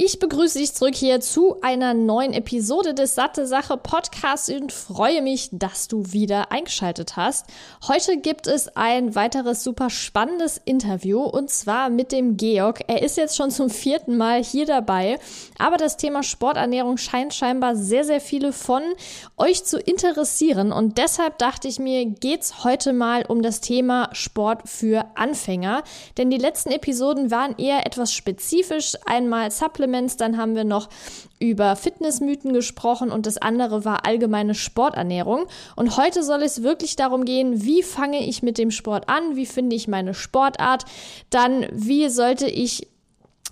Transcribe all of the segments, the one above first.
Ich begrüße dich zurück hier zu einer neuen Episode des Satte Sache Podcasts und freue mich, dass du wieder eingeschaltet hast. Heute gibt es ein weiteres super spannendes Interview und zwar mit dem Georg. Er ist jetzt schon zum vierten Mal hier dabei, aber das Thema Sporternährung scheint scheinbar sehr, sehr viele von euch zu interessieren und deshalb dachte ich mir, geht's heute mal um das Thema Sport für Anfänger, denn die letzten Episoden waren eher etwas spezifisch, einmal Supplements Supplements, dann haben wir noch über Fitnessmythen gesprochen und das andere war allgemeine Sporternährung. Und heute soll es wirklich darum gehen, wie fange ich mit dem Sport an, wie finde ich meine Sportart, dann wie sollte ich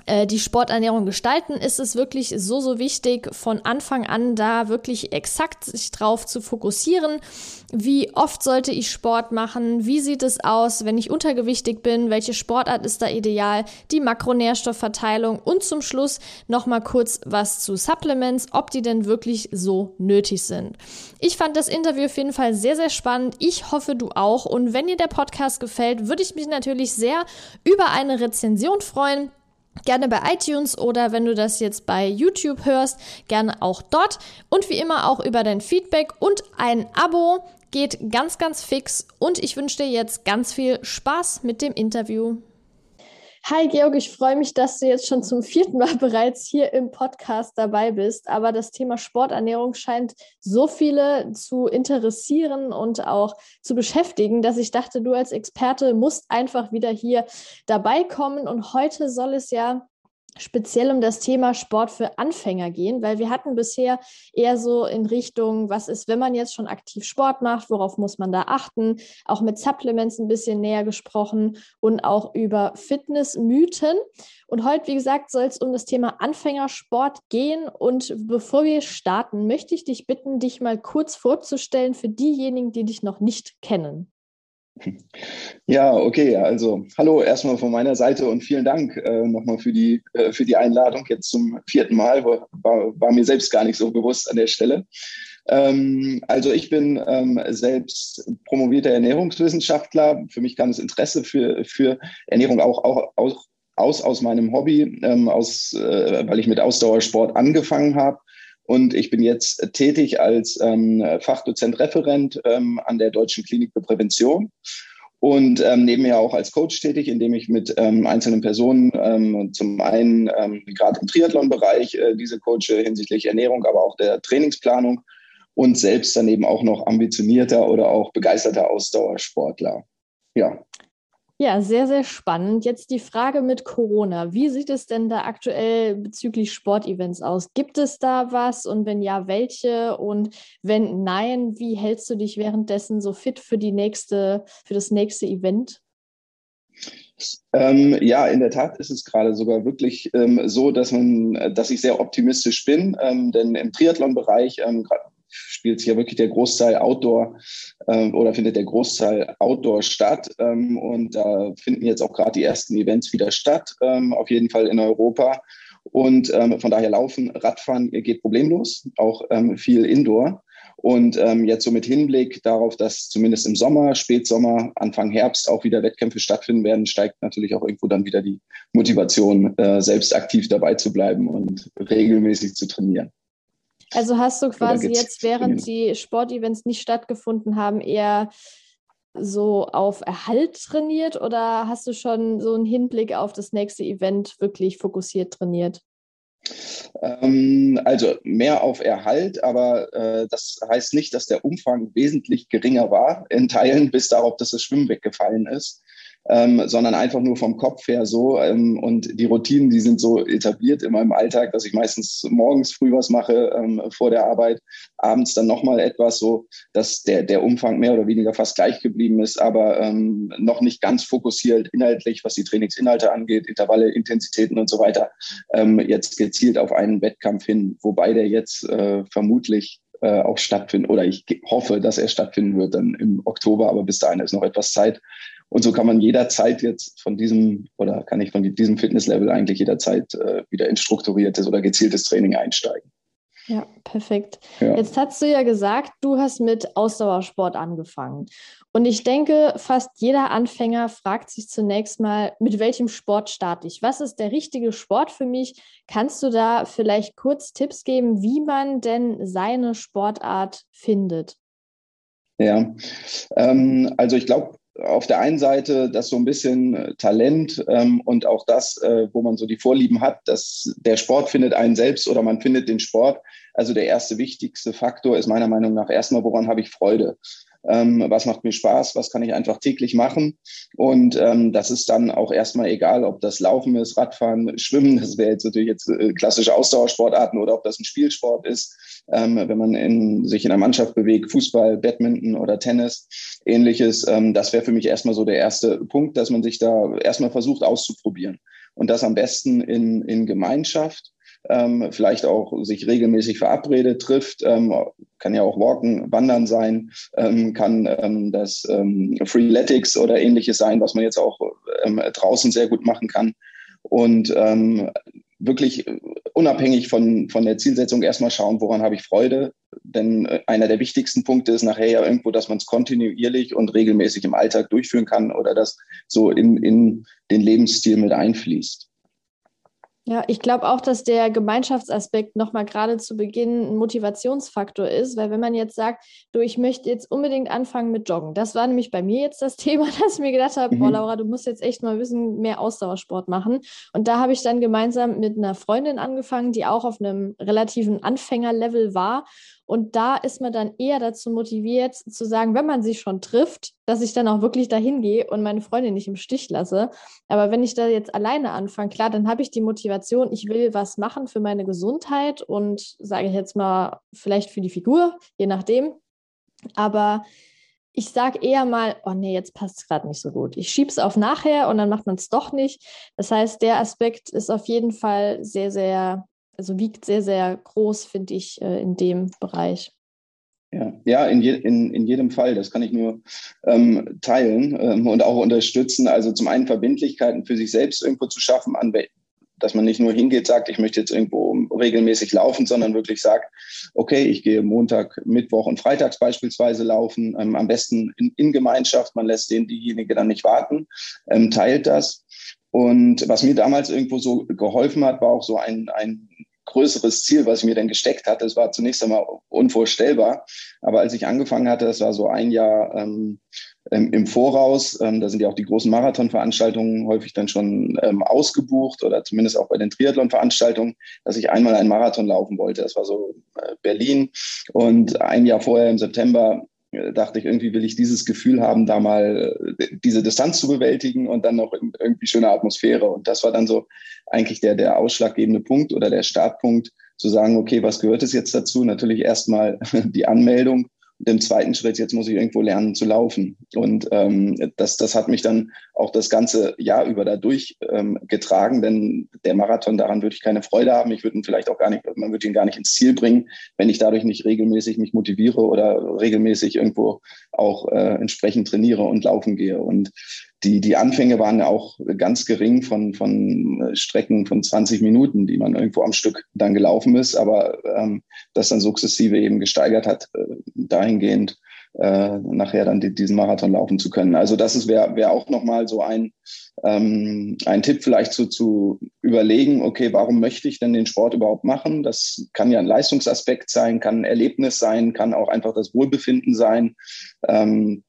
äh, die Sporternährung gestalten, ist es wirklich so, so wichtig, von Anfang an da wirklich exakt sich drauf zu fokussieren. Wie oft sollte ich Sport machen? Wie sieht es aus, wenn ich untergewichtig bin? Welche Sportart ist da ideal? Die Makronährstoffverteilung und zum Schluss nochmal kurz was zu Supplements, ob die denn wirklich so nötig sind. Ich fand das Interview auf jeden Fall sehr, sehr spannend. Ich hoffe, du auch. Und wenn dir der Podcast gefällt, würde ich mich natürlich sehr über eine Rezension freuen. Gerne bei iTunes oder wenn du das jetzt bei YouTube hörst, gerne auch dort. Und wie immer auch über dein Feedback und ein Abo geht ganz, ganz fix. Und ich wünsche dir jetzt ganz viel Spaß mit dem Interview. Hi Georg, ich freue mich, dass du jetzt schon zum vierten Mal bereits hier im Podcast dabei bist. Aber das Thema Sporternährung scheint so viele zu interessieren und auch zu beschäftigen, dass ich dachte, du als Experte musst einfach wieder hier dabei kommen. Und heute soll es ja speziell um das Thema Sport für Anfänger gehen, weil wir hatten bisher eher so in Richtung, was ist, wenn man jetzt schon aktiv Sport macht, worauf muss man da achten, auch mit Supplements ein bisschen näher gesprochen und auch über Fitnessmythen. Und heute, wie gesagt, soll es um das Thema Anfängersport gehen. Und bevor wir starten, möchte ich dich bitten, dich mal kurz vorzustellen für diejenigen, die dich noch nicht kennen. Ja, okay. Also hallo erstmal von meiner Seite und vielen Dank äh, nochmal für die, äh, für die Einladung jetzt zum vierten Mal. War, war mir selbst gar nicht so bewusst an der Stelle. Ähm, also ich bin ähm, selbst promovierter Ernährungswissenschaftler. Für mich kam das Interesse für, für Ernährung auch, auch, auch aus, aus meinem Hobby, ähm, aus, äh, weil ich mit Ausdauersport angefangen habe und ich bin jetzt tätig als ähm, Fachdozent Referent ähm, an der Deutschen Klinik für Prävention und ähm, nebenher auch als Coach tätig, indem ich mit ähm, einzelnen Personen ähm, zum einen ähm, gerade im Triathlon-Bereich äh, diese coache hinsichtlich Ernährung, aber auch der Trainingsplanung und selbst daneben auch noch ambitionierter oder auch begeisterter Ausdauersportler. Ja. Ja, sehr, sehr spannend. Jetzt die Frage mit Corona. Wie sieht es denn da aktuell bezüglich Sportevents aus? Gibt es da was und wenn ja, welche? Und wenn nein, wie hältst du dich währenddessen so fit für die nächste, für das nächste Event? Ähm, ja, in der Tat ist es gerade sogar wirklich ähm, so, dass man, dass ich sehr optimistisch bin, ähm, denn im Triathlon-Bereich, ähm, spielt ja wirklich der Großteil Outdoor ähm, oder findet der Großteil Outdoor statt. Ähm, und da finden jetzt auch gerade die ersten Events wieder statt, ähm, auf jeden Fall in Europa. Und ähm, von daher laufen, Radfahren geht problemlos, auch ähm, viel Indoor. Und ähm, jetzt so mit Hinblick darauf, dass zumindest im Sommer, Spätsommer, Anfang Herbst auch wieder Wettkämpfe stattfinden werden, steigt natürlich auch irgendwo dann wieder die Motivation, äh, selbst aktiv dabei zu bleiben und regelmäßig zu trainieren. Also hast du quasi jetzt, während die Sportevents nicht stattgefunden haben, eher so auf Erhalt trainiert oder hast du schon so einen Hinblick auf das nächste Event wirklich fokussiert trainiert? Ähm, also mehr auf Erhalt, aber äh, das heißt nicht, dass der Umfang wesentlich geringer war in Teilen, bis darauf, dass das Schwimmen weggefallen ist. Ähm, sondern einfach nur vom Kopf her so. Ähm, und die Routinen, die sind so etabliert in meinem Alltag, dass ich meistens morgens früh was mache ähm, vor der Arbeit, abends dann nochmal etwas, so dass der, der Umfang mehr oder weniger fast gleich geblieben ist, aber ähm, noch nicht ganz fokussiert inhaltlich, was die Trainingsinhalte angeht, Intervalle, Intensitäten und so weiter, ähm, jetzt gezielt auf einen Wettkampf hin, wobei der jetzt äh, vermutlich äh, auch stattfinden oder ich hoffe, dass er stattfinden wird dann im Oktober, aber bis dahin ist noch etwas Zeit. Und so kann man jederzeit jetzt von diesem oder kann ich von diesem Fitnesslevel eigentlich jederzeit äh, wieder in strukturiertes oder gezieltes Training einsteigen. Ja, perfekt. Ja. Jetzt hast du ja gesagt, du hast mit Ausdauersport angefangen. Und ich denke, fast jeder Anfänger fragt sich zunächst mal, mit welchem Sport starte ich? Was ist der richtige Sport für mich? Kannst du da vielleicht kurz Tipps geben, wie man denn seine Sportart findet? Ja, ähm, also ich glaube, auf der einen Seite das so ein bisschen äh, Talent ähm, und auch das, äh, wo man so die Vorlieben hat, dass der Sport findet einen selbst oder man findet den Sport. Also der erste wichtigste Faktor ist meiner Meinung nach erstmal, woran habe ich Freude? Ähm, was macht mir Spaß, was kann ich einfach täglich machen. Und ähm, das ist dann auch erstmal egal, ob das Laufen ist, Radfahren, Schwimmen, das wäre jetzt natürlich jetzt äh, klassische Ausdauersportarten oder ob das ein Spielsport ist, ähm, wenn man in, sich in einer Mannschaft bewegt, Fußball, Badminton oder Tennis, ähnliches. Ähm, das wäre für mich erstmal so der erste Punkt, dass man sich da erstmal versucht auszuprobieren. Und das am besten in, in Gemeinschaft ähm, vielleicht auch sich regelmäßig verabredet, trifft, ähm, kann ja auch Walken, Wandern sein, ähm, kann ähm, das ähm, Freeletics oder ähnliches sein, was man jetzt auch ähm, draußen sehr gut machen kann. Und ähm, wirklich unabhängig von, von der Zielsetzung erstmal schauen, woran habe ich Freude. Denn äh, einer der wichtigsten Punkte ist nachher ja irgendwo, dass man es kontinuierlich und regelmäßig im Alltag durchführen kann oder das so in, in den Lebensstil mit einfließt. Ja, ich glaube auch, dass der Gemeinschaftsaspekt nochmal gerade zu Beginn ein Motivationsfaktor ist, weil wenn man jetzt sagt, du, ich möchte jetzt unbedingt anfangen mit Joggen, das war nämlich bei mir jetzt das Thema, dass ich mir gedacht habe, mhm. boah, Laura, du musst jetzt echt mal ein bisschen mehr Ausdauersport machen. Und da habe ich dann gemeinsam mit einer Freundin angefangen, die auch auf einem relativen Anfängerlevel war und da ist man dann eher dazu motiviert zu sagen, wenn man sich schon trifft, dass ich dann auch wirklich dahin gehe und meine Freundin nicht im Stich lasse. Aber wenn ich da jetzt alleine anfange, klar, dann habe ich die Motivation, ich will was machen für meine Gesundheit und sage ich jetzt mal, vielleicht für die Figur, je nachdem. Aber ich sage eher mal, oh nee, jetzt passt es gerade nicht so gut. Ich schiebe es auf nachher und dann macht man es doch nicht. Das heißt, der Aspekt ist auf jeden Fall sehr, sehr also wiegt sehr, sehr groß, finde ich, äh, in dem Bereich. Ja, ja in, je, in, in jedem Fall. Das kann ich nur ähm, teilen ähm, und auch unterstützen. Also zum einen Verbindlichkeiten für sich selbst irgendwo zu schaffen, an, dass man nicht nur hingeht, sagt, ich möchte jetzt irgendwo regelmäßig laufen, sondern wirklich sagt, okay, ich gehe Montag, Mittwoch und Freitags beispielsweise laufen, ähm, am besten in, in, Gemeinschaft, man lässt den diejenige dann nicht warten, ähm, teilt das. Und was mir damals irgendwo so geholfen hat, war auch so ein, ein größeres Ziel, was ich mir dann gesteckt hatte. Es war zunächst einmal unvorstellbar. Aber als ich angefangen hatte, das war so ein Jahr ähm, im Voraus, ähm, da sind ja auch die großen Marathonveranstaltungen häufig dann schon ähm, ausgebucht oder zumindest auch bei den Triathlon-Veranstaltungen, dass ich einmal einen Marathon laufen wollte. Das war so äh, Berlin. Und ein Jahr vorher im September dachte ich, irgendwie will ich dieses Gefühl haben, da mal äh, diese Distanz zu bewältigen und dann noch irgendwie schöne Atmosphäre. Und das war dann so eigentlich der, der ausschlaggebende Punkt oder der Startpunkt, zu sagen, okay, was gehört es jetzt dazu? Natürlich erstmal die Anmeldung und im zweiten Schritt, jetzt muss ich irgendwo lernen zu laufen. Und ähm, das, das hat mich dann auch das ganze Jahr über da durchgetragen, ähm, denn der Marathon, daran würde ich keine Freude haben. Ich würde ihn vielleicht auch gar nicht, man würde ihn gar nicht ins Ziel bringen, wenn ich dadurch nicht regelmäßig mich motiviere oder regelmäßig irgendwo auch äh, entsprechend trainiere und laufen gehe. Und die, die Anfänge waren ja auch ganz gering von, von Strecken von 20 Minuten, die man irgendwo am Stück dann gelaufen ist, aber ähm, das dann sukzessive eben gesteigert hat, äh, dahingehend äh, nachher dann die, diesen Marathon laufen zu können. Also das wäre wär auch nochmal so ein, ähm, ein Tipp vielleicht zu, zu überlegen, okay, warum möchte ich denn den Sport überhaupt machen? Das kann ja ein Leistungsaspekt sein, kann ein Erlebnis sein, kann auch einfach das Wohlbefinden sein. Ähm,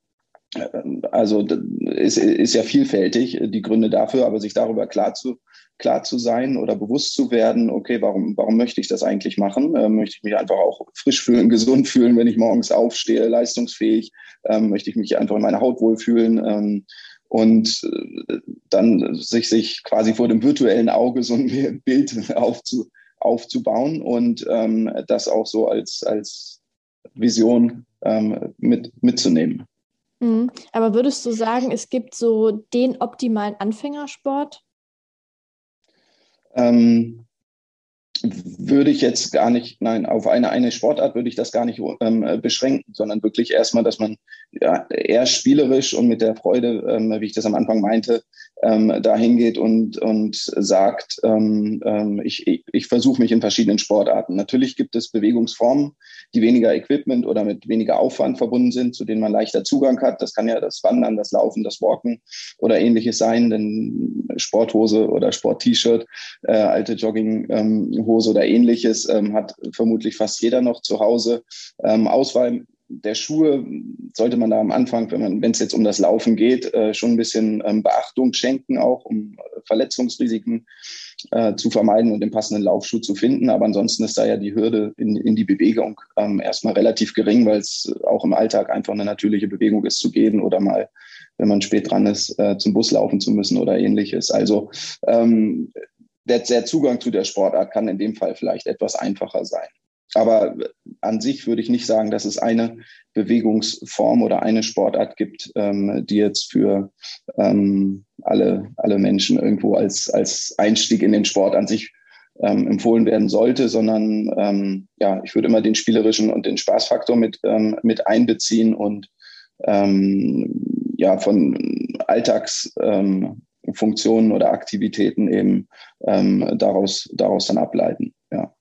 also ist, ist ja vielfältig, die Gründe dafür, aber sich darüber klar zu, klar zu sein oder bewusst zu werden, okay, warum, warum möchte ich das eigentlich machen? Ähm, möchte ich mich einfach auch frisch fühlen, gesund fühlen, wenn ich morgens aufstehe, leistungsfähig? Ähm, möchte ich mich einfach in meiner Haut wohlfühlen? Ähm, und äh, dann sich, sich quasi vor dem virtuellen Auge so ein Bild aufzu, aufzubauen und das auch so als, als Vision mit, mitzunehmen. Mhm. Aber würdest du sagen, es gibt so den optimalen Anfängersport? Ähm, würde ich jetzt gar nicht, nein, auf eine, eine Sportart würde ich das gar nicht ähm, beschränken, sondern wirklich erstmal, dass man ja, eher spielerisch und mit der Freude, ähm, wie ich das am Anfang meinte, ähm, dahin geht und, und sagt, ähm, ähm, ich, ich, ich versuche mich in verschiedenen Sportarten. Natürlich gibt es Bewegungsformen, die weniger Equipment oder mit weniger Aufwand verbunden sind, zu denen man leichter Zugang hat. Das kann ja das Wandern, das Laufen, das Walken oder ähnliches sein, denn Sporthose oder Sport-T-Shirt, äh, alte Jogginghose oder ähnliches ähm, hat vermutlich fast jeder noch zu Hause. Ähm, Auswahl der Schuhe sollte man da am Anfang, wenn es jetzt um das Laufen geht, äh, schon ein bisschen ähm, Beachtung schenken, auch um Verletzungsrisiken äh, zu vermeiden und den passenden Laufschuh zu finden. Aber ansonsten ist da ja die Hürde in, in die Bewegung ähm, erstmal relativ gering, weil es auch im Alltag einfach eine natürliche Bewegung ist zu gehen oder mal, wenn man spät dran ist, äh, zum Bus laufen zu müssen oder ähnliches. Also ähm, der, der Zugang zu der Sportart kann in dem Fall vielleicht etwas einfacher sein. Aber an sich würde ich nicht sagen, dass es eine Bewegungsform oder eine Sportart gibt, ähm, die jetzt für ähm, alle, alle Menschen irgendwo als, als Einstieg in den Sport an sich ähm, empfohlen werden sollte, sondern ähm, ja, ich würde immer den spielerischen und den Spaßfaktor mit, ähm, mit einbeziehen und ähm, ja, von Alltagsfunktionen oder Aktivitäten eben daraus, daraus dann ableiten. Ja.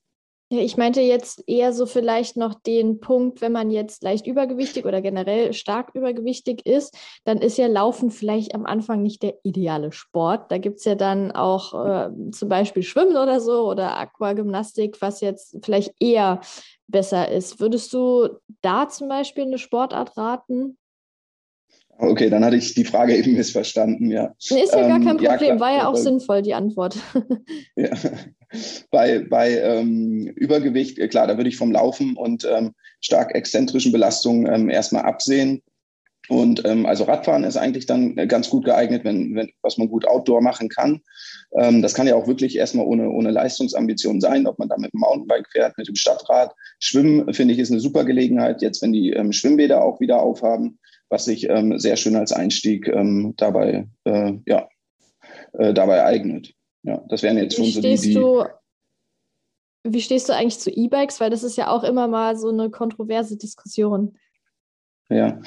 Ja, ich meinte jetzt eher so vielleicht noch den Punkt, wenn man jetzt leicht übergewichtig oder generell stark übergewichtig ist, dann ist ja Laufen vielleicht am Anfang nicht der ideale Sport. Da gibt es ja dann auch äh, zum Beispiel Schwimmen oder so oder Aquagymnastik, was jetzt vielleicht eher besser ist. Würdest du da zum Beispiel eine Sportart raten? Okay, dann hatte ich die Frage eben missverstanden, ja. Ist ja ähm, gar kein Problem, ja, war ja auch sinnvoll, die Antwort. ja. Bei, bei ähm, Übergewicht, äh, klar, da würde ich vom Laufen und ähm, stark exzentrischen Belastungen ähm, erstmal absehen. Und ähm, also Radfahren ist eigentlich dann äh, ganz gut geeignet, wenn, wenn was man gut Outdoor machen kann. Ähm, das kann ja auch wirklich erstmal ohne, ohne Leistungsambition sein, ob man da mit dem Mountainbike fährt, mit dem Stadtrad. Schwimmen, finde ich, ist eine super Gelegenheit, jetzt wenn die ähm, Schwimmbäder auch wieder aufhaben was sich ähm, sehr schön als Einstieg ähm, dabei, äh, ja, äh, dabei eignet. Ja, das wären jetzt schon so die, die du, wie stehst du eigentlich zu E-Bikes? Weil das ist ja auch immer mal so eine kontroverse Diskussion. Ja,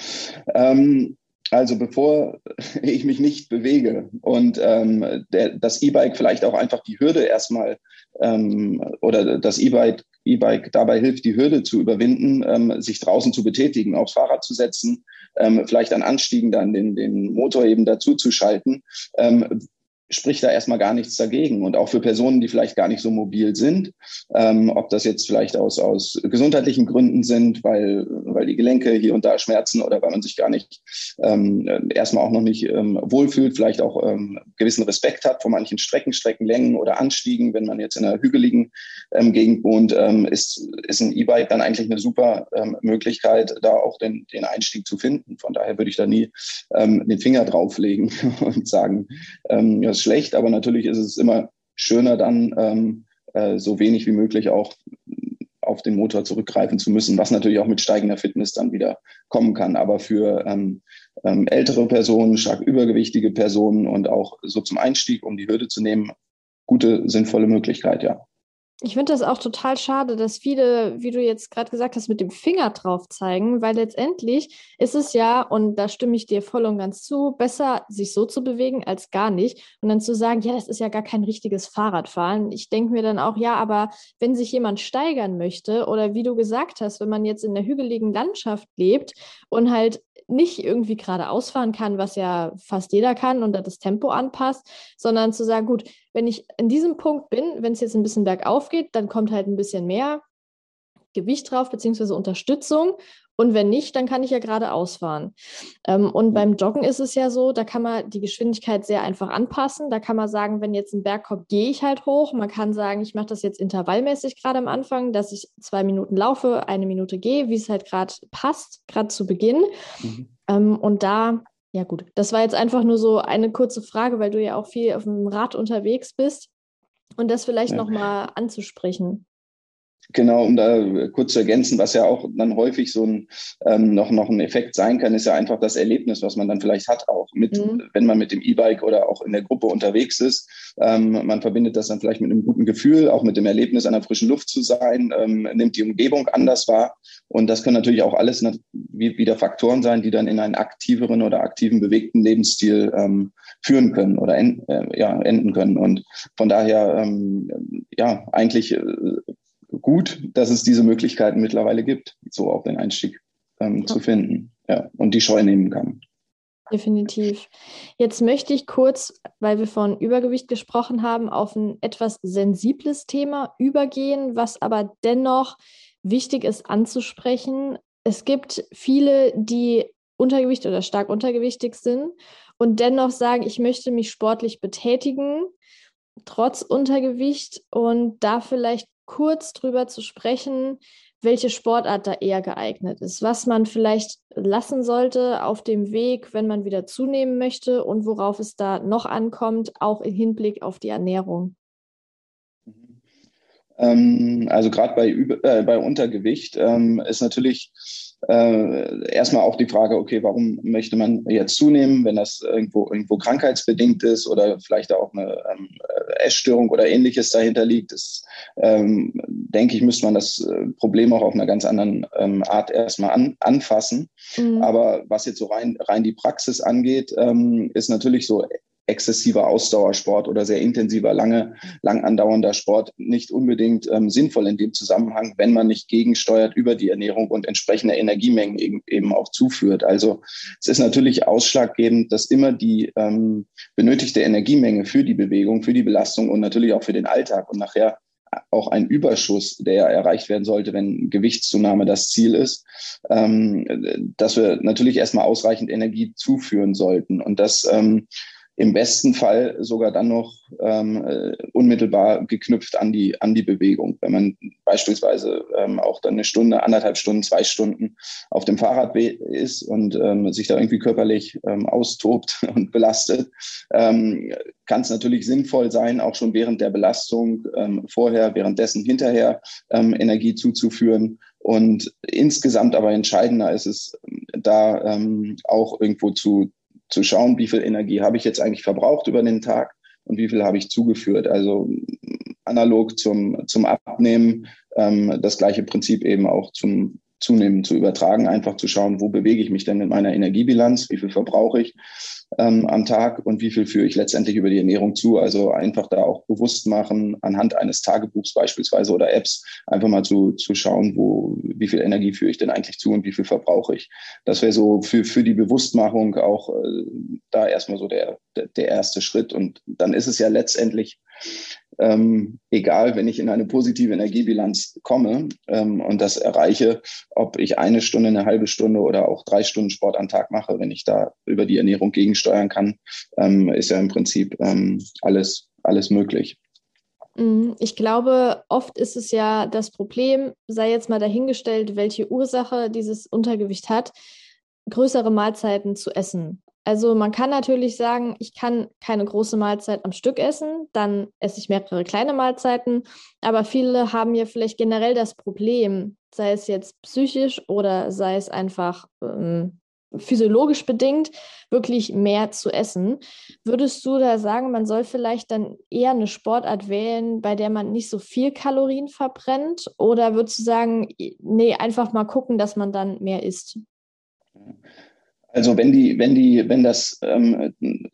ähm, also bevor ich mich nicht bewege und ähm, der, das E-Bike vielleicht auch einfach die Hürde erstmal ähm, oder das E-Bike E-Bike dabei hilft, die Hürde zu überwinden, ähm, sich draußen zu betätigen, aufs Fahrrad zu setzen, ähm, vielleicht an Anstiegen dann den, den Motor eben dazu zu schalten, ähm, spricht da erstmal gar nichts dagegen. Und auch für Personen, die vielleicht gar nicht so mobil sind, ähm, ob das jetzt vielleicht aus, aus gesundheitlichen Gründen sind, weil, weil die Gelenke hier und da schmerzen oder weil man sich gar nicht ähm, erstmal auch noch nicht ähm, wohlfühlt, vielleicht auch ähm, gewissen Respekt hat vor manchen Strecken, Streckenlängen oder Anstiegen. Wenn man jetzt in einer hügeligen ähm, Gegend wohnt, ähm, ist, ist ein E-Bike dann eigentlich eine super ähm, Möglichkeit, da auch den, den Einstieg zu finden. Von daher würde ich da nie ähm, den Finger drauflegen und sagen, ähm, ja, ist schlecht, aber natürlich ist es immer schöner dann ähm, äh, so wenig wie möglich auch auf den Motor zurückgreifen zu müssen, was natürlich auch mit steigender Fitness dann wieder kommen kann. Aber für ähm, ähm, ältere Personen, stark übergewichtige Personen und auch so zum Einstieg, um die Hürde zu nehmen, gute, sinnvolle Möglichkeit, ja. Ich finde das auch total schade, dass viele, wie du jetzt gerade gesagt hast, mit dem Finger drauf zeigen, weil letztendlich ist es ja, und da stimme ich dir voll und ganz zu, besser, sich so zu bewegen als gar nicht. Und dann zu sagen, ja, das ist ja gar kein richtiges Fahrradfahren. Ich denke mir dann auch, ja, aber wenn sich jemand steigern möchte oder wie du gesagt hast, wenn man jetzt in der hügeligen Landschaft lebt und halt nicht irgendwie geradeaus fahren kann, was ja fast jeder kann und das Tempo anpasst, sondern zu sagen, gut, wenn ich in diesem Punkt bin, wenn es jetzt ein bisschen bergauf geht, dann kommt halt ein bisschen mehr Gewicht drauf, beziehungsweise Unterstützung. Und wenn nicht, dann kann ich ja geradeaus fahren. Ähm, und beim Joggen ist es ja so, da kann man die Geschwindigkeit sehr einfach anpassen. Da kann man sagen, wenn jetzt ein Berg kommt, gehe ich halt hoch. Man kann sagen, ich mache das jetzt intervallmäßig gerade am Anfang, dass ich zwei Minuten laufe, eine Minute gehe, wie es halt gerade passt, gerade zu Beginn. Mhm. Ähm, und da Ja, gut. Das war jetzt einfach nur so eine kurze Frage, weil du ja auch viel auf dem Rad unterwegs bist und das vielleicht ja. nochmal anzusprechen. Genau, um da kurz zu ergänzen, was ja auch dann häufig so ein ähm, noch, noch ein Effekt sein kann, ist ja einfach das Erlebnis, was man dann vielleicht hat, auch mit, mhm. wenn man mit dem E-Bike oder auch in der Gruppe unterwegs ist. Ähm, man verbindet das dann vielleicht mit einem guten Gefühl, auch mit dem Erlebnis, an der frischen Luft zu sein, ähm, nimmt die Umgebung anders wahr. Und das können natürlich auch alles wieder Faktoren sein, die dann in einen aktiveren oder aktiven, bewegten Lebensstil ähm, führen können oder en, äh, ja, enden können. Und von daher, ähm, ja, eigentlich äh, gut, dass es diese Möglichkeiten mittlerweile gibt, so auch den Einstieg ähm, ja. zu finden ja, und die Scheu nehmen kann. Definitiv. Jetzt möchte ich kurz, weil wir von Übergewicht gesprochen haben, auf ein etwas sensibles Thema übergehen, was aber dennoch wichtig ist anzusprechen. Es gibt viele, die Untergewicht oder stark untergewichtig sind und dennoch sagen, ich möchte mich sportlich betätigen, trotz Untergewicht und da vielleicht kurz drüber zu sprechen, welche Sportart da eher geeignet ist, was man vielleicht lassen sollte auf dem Weg, wenn man wieder zunehmen möchte und worauf es da noch ankommt, auch im Hinblick auf die Ernährung. Ähm, also gerade bei, äh, bei Untergewicht ähm, ist natürlich äh, erstmal auch die Frage, okay, warum möchte man jetzt zunehmen, wenn das irgendwo, irgendwo krankheitsbedingt ist oder vielleicht auch eine ähm, Essstörung oder ähnliches dahinter liegt, ist, ähm, denke ich, müsste man das äh, Problem auch auf einer ganz anderen ähm, Art erstmal an, anfassen. Mhm. Aber was jetzt so rein, rein die Praxis angeht, ähm, ist natürlich so exzessiver Ausdauersport oder sehr intensiver, lange, lang andauernder Sport nicht unbedingt ähm, sinnvoll in dem Zusammenhang, wenn man nicht gegensteuert über die Ernährung und entsprechende Energiemengen eben, eben auch zuführt. Also es ist natürlich ausschlaggebend, dass immer die ähm, benötigte Energiemenge für die Bewegung, für die Belastung und natürlich auch für den Alltag und nachher auch ein Überschuss, der erreicht werden sollte, wenn Gewichtszunahme das Ziel ist, ähm, dass wir natürlich erstmal ausreichend Energie zuführen sollten. Und das ähm, im besten Fall sogar dann noch ähm, äh, unmittelbar geknüpft an die, an die Bewegung. Wenn man beispielsweise ähm, auch dann eine Stunde, anderthalb Stunden, zwei Stunden auf dem Fahrrad ist und ähm, sich da irgendwie körperlich ähm, austobt und belastet, ähm, kann es natürlich sinnvoll sein, auch schon während der Belastung ähm, vorher, währenddessen, hinterher ähm, Energie zuzuführen. Und insgesamt aber entscheidender ist es, da ähm, auch irgendwo zu, zu schauen, wie viel Energie habe ich jetzt eigentlich verbraucht über den Tag und wie viel habe ich zugeführt. Also analog zum, zum Abnehmen, ähm, das gleiche Prinzip eben auch zum Zunehmen zu übertragen, einfach zu schauen, wo bewege ich mich denn in meiner Energiebilanz, wie viel verbrauche ich ähm, am Tag und wie viel führe ich letztendlich über die Ernährung zu. Also einfach da auch bewusst machen, anhand eines Tagebuchs beispielsweise oder Apps, einfach mal zu, zu schauen, wo, wie viel Energie führe ich denn eigentlich zu und wie viel verbrauche ich. Das wäre so für, für die Bewusstmachung auch äh, da erstmal so der, der, der erste Schritt. Und dann ist es ja letztendlich ähm, egal, wenn ich in eine positive Energiebilanz komme ähm, und das erreiche, ob ich eine Stunde, eine halbe Stunde oder auch drei Stunden Sport am Tag mache, wenn ich da über die Ernährung gegensteuern kann, ähm, ist ja im Prinzip ähm, alles, alles möglich. Mhm. Ich glaube, oft ist es ja das Problem, sei jetzt mal dahingestellt, welche Ursache dieses Untergewicht hat, größere Mahlzeiten zu essen. Also man kann natürlich sagen, ich kann keine große Mahlzeit am Stück essen, dann esse ich mehrere kleine Mahlzeiten, aber viele haben ja vielleicht generell das Problem, sei es jetzt psychisch oder sei es einfach ähm, physiologisch bedingt, wirklich mehr zu essen. Würdest du da sagen, man soll vielleicht dann eher eine Sportart wählen, bei der man nicht so viel Kalorien verbrennt? Oder würdest du sagen, nee, einfach mal gucken, dass man dann mehr isst? Also wenn die, wenn die, wenn das ähm,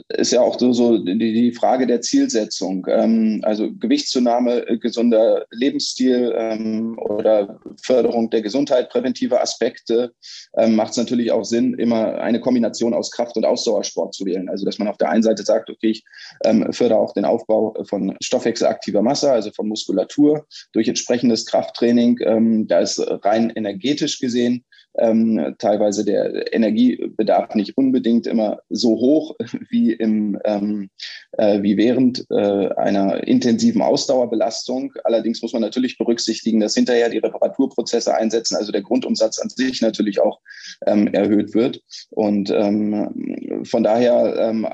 ist ja auch so, so die, die Frage der Zielsetzung. Ähm, also Gewichtszunahme, äh, gesunder Lebensstil ähm, oder Förderung der Gesundheit, präventive Aspekte, ähm, macht es natürlich auch Sinn, immer eine Kombination aus Kraft- und Ausdauersport zu wählen. Also dass man auf der einen Seite sagt, okay, ich ähm, fördere auch den Aufbau von stoffwechselaktiver Masse, also von Muskulatur durch entsprechendes Krafttraining. Ähm, da ist rein energetisch gesehen ähm, teilweise der Energiebedarf nicht unbedingt immer so hoch wie im ähm, äh, wie während äh, einer intensiven Ausdauerbelastung. Allerdings muss man natürlich berücksichtigen, dass hinterher die Reparaturprozesse einsetzen, also der Grundumsatz an sich natürlich auch ähm, erhöht wird. Und ähm, von daher, ähm,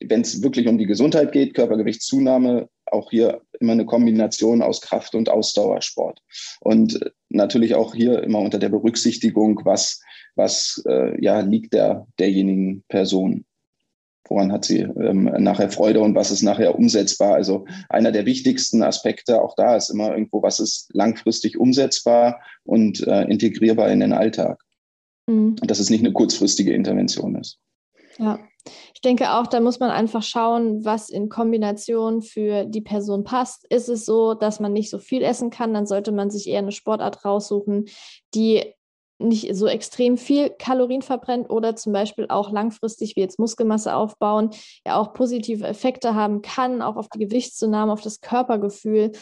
wenn es wirklich um die Gesundheit geht, Körpergewichtszunahme, auch hier immer eine Kombination aus Kraft- und Ausdauersport. Und natürlich auch hier immer unter der Berücksichtigung, was, was äh, ja, liegt der, derjenigen Person. Woran hat sie ähm, nachher Freude und was ist nachher umsetzbar? Also einer der wichtigsten Aspekte auch da ist immer irgendwo, was ist langfristig umsetzbar und äh, integrierbar in den Alltag. Mhm. Dass es nicht eine kurzfristige Intervention ist. Ja, ich denke auch, da muss man einfach schauen, was in Kombination für die Person passt. Ist es so, dass man nicht so viel essen kann, dann sollte man sich eher eine Sportart raussuchen, die nicht so extrem viel Kalorien verbrennt oder zum Beispiel auch langfristig wie jetzt Muskelmasse aufbauen, ja auch positive Effekte haben kann, auch auf die Gewichtszunahme, auf das Körpergefühl.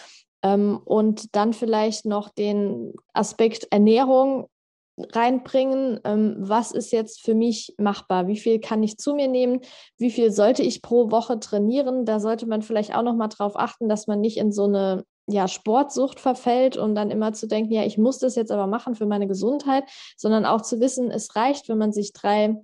Ähm, und dann vielleicht noch den Aspekt Ernährung reinbringen, ähm, was ist jetzt für mich machbar, wie viel kann ich zu mir nehmen, wie viel sollte ich pro Woche trainieren. Da sollte man vielleicht auch noch mal drauf achten, dass man nicht in so eine ja, Sportsucht verfällt und dann immer zu denken, ja, ich muss das jetzt aber machen für meine Gesundheit, sondern auch zu wissen, es reicht, wenn man sich drei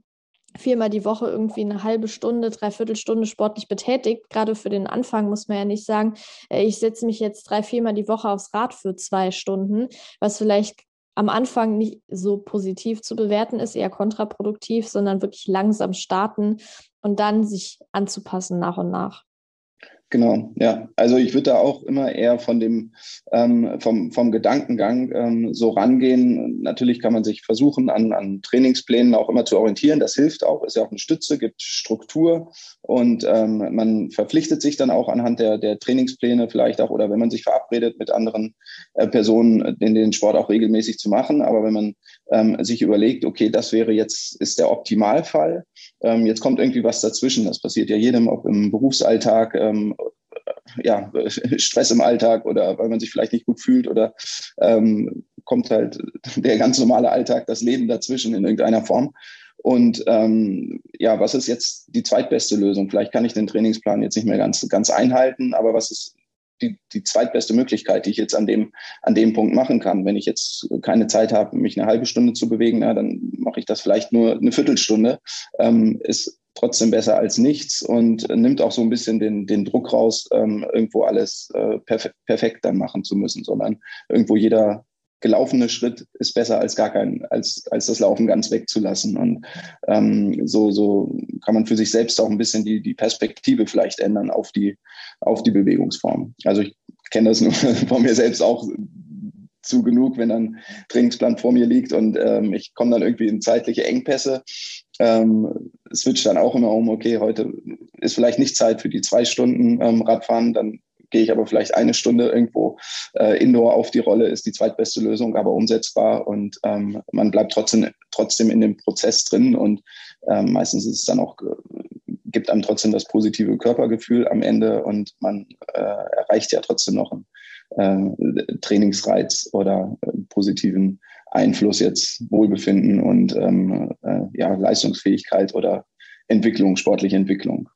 viermal die Woche irgendwie eine halbe Stunde, dreiviertel Stunde sportlich betätigt. Gerade für den Anfang muss man ja nicht sagen, äh, ich setze mich jetzt drei, viermal die Woche aufs Rad für zwei Stunden, was vielleicht am Anfang nicht so positiv zu bewerten ist, eher kontraproduktiv, sondern wirklich langsam starten und dann sich anzupassen nach und nach. Genau, ja. Also ich würde da auch immer eher von dem ähm, vom, vom Gedankengang ähm, so rangehen. Natürlich kann man sich versuchen, an, an Trainingsplänen auch immer zu orientieren. Das hilft auch, ist ja auch eine Stütze, gibt Struktur und ähm, man verpflichtet sich dann auch anhand der, der Trainingspläne vielleicht auch oder wenn man sich verabredet mit anderen äh, Personen, in den Sport auch regelmäßig zu machen. Aber wenn man ähm, sich überlegt, okay, das wäre jetzt, ist der Optimalfall, ähm, jetzt kommt irgendwie was dazwischen. Das passiert ja jedem, auch im Berufsalltag, ähm, ja, Stress im Alltag oder weil man sich vielleicht nicht gut fühlt oder ähm, kommt halt der ganz normale Alltag, das Leben dazwischen in irgendeiner Form. Und ähm, ja, was ist jetzt die zweitbeste Lösung? Vielleicht kann ich den Trainingsplan jetzt nicht mehr ganz, ganz einhalten, aber was ist die, die zweitbeste Möglichkeit, die ich jetzt an dem, an dem Punkt machen kann. Wenn ich jetzt keine Zeit habe, mich eine halbe Stunde zu bewegen, na, dann mache ich das vielleicht nur eine Viertelstunde. Ähm, ist trotzdem besser als nichts und nimmt auch so ein bisschen den, den Druck raus, ähm, irgendwo alles äh, perf perfekt dann machen zu müssen, sondern irgendwo jeder gelaufene Schritt ist besser als gar kein, als, als das Laufen ganz wegzulassen. Und ähm, so, so kann man für sich selbst auch ein bisschen die, die Perspektive vielleicht ändern auf die, auf die Bewegungsform. Also ich kenne das nur von mir selbst auch zu genug, wenn dann Trainingsplan vor mir liegt und ähm, ich komme dann irgendwie in zeitliche Engpässe. Ähm, switch dann auch immer um, okay, heute ist vielleicht nicht Zeit für die zwei Stunden ähm, Radfahren, dann gehe ich aber vielleicht eine Stunde irgendwo äh, indoor auf die Rolle, ist die zweitbeste Lösung, aber umsetzbar und ähm, man bleibt trotzdem, trotzdem in dem Prozess drin und ähm, meistens ist es dann auch, äh, gibt einem trotzdem das positive Körpergefühl am Ende und man äh, erreicht ja trotzdem noch einen äh, Trainingsreiz oder äh, positiven Einfluss jetzt Wohlbefinden und ähm, äh, ja, Leistungsfähigkeit oder Entwicklung, sportliche Entwicklung.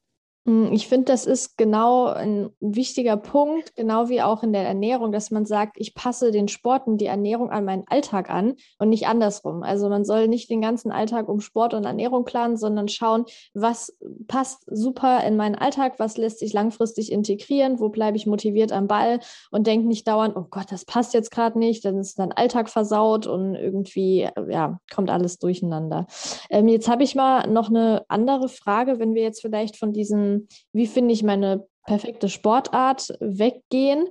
Hm, ich finde, das ist genau ein wichtiger Punkt, genau wie auch in der Ernährung, dass man sagt, ich passe den Sport und die Ernährung an meinen Alltag an und nicht andersrum. Also man soll nicht den ganzen Alltag um Sport und Ernährung planen, sondern schauen, was passt super in meinen Alltag, was lässt sich langfristig integrieren, wo bleibe ich motiviert am Ball und denke nicht dauernd, oh Gott, das passt jetzt gerade nicht, dann ist dein Alltag versaut und irgendwie, ja, kommt alles durcheinander. Ähm, jetzt habe ich mal noch eine andere Frage, wenn wir jetzt vielleicht von diesen wie finde ich meine perfekte Sportart weggehen.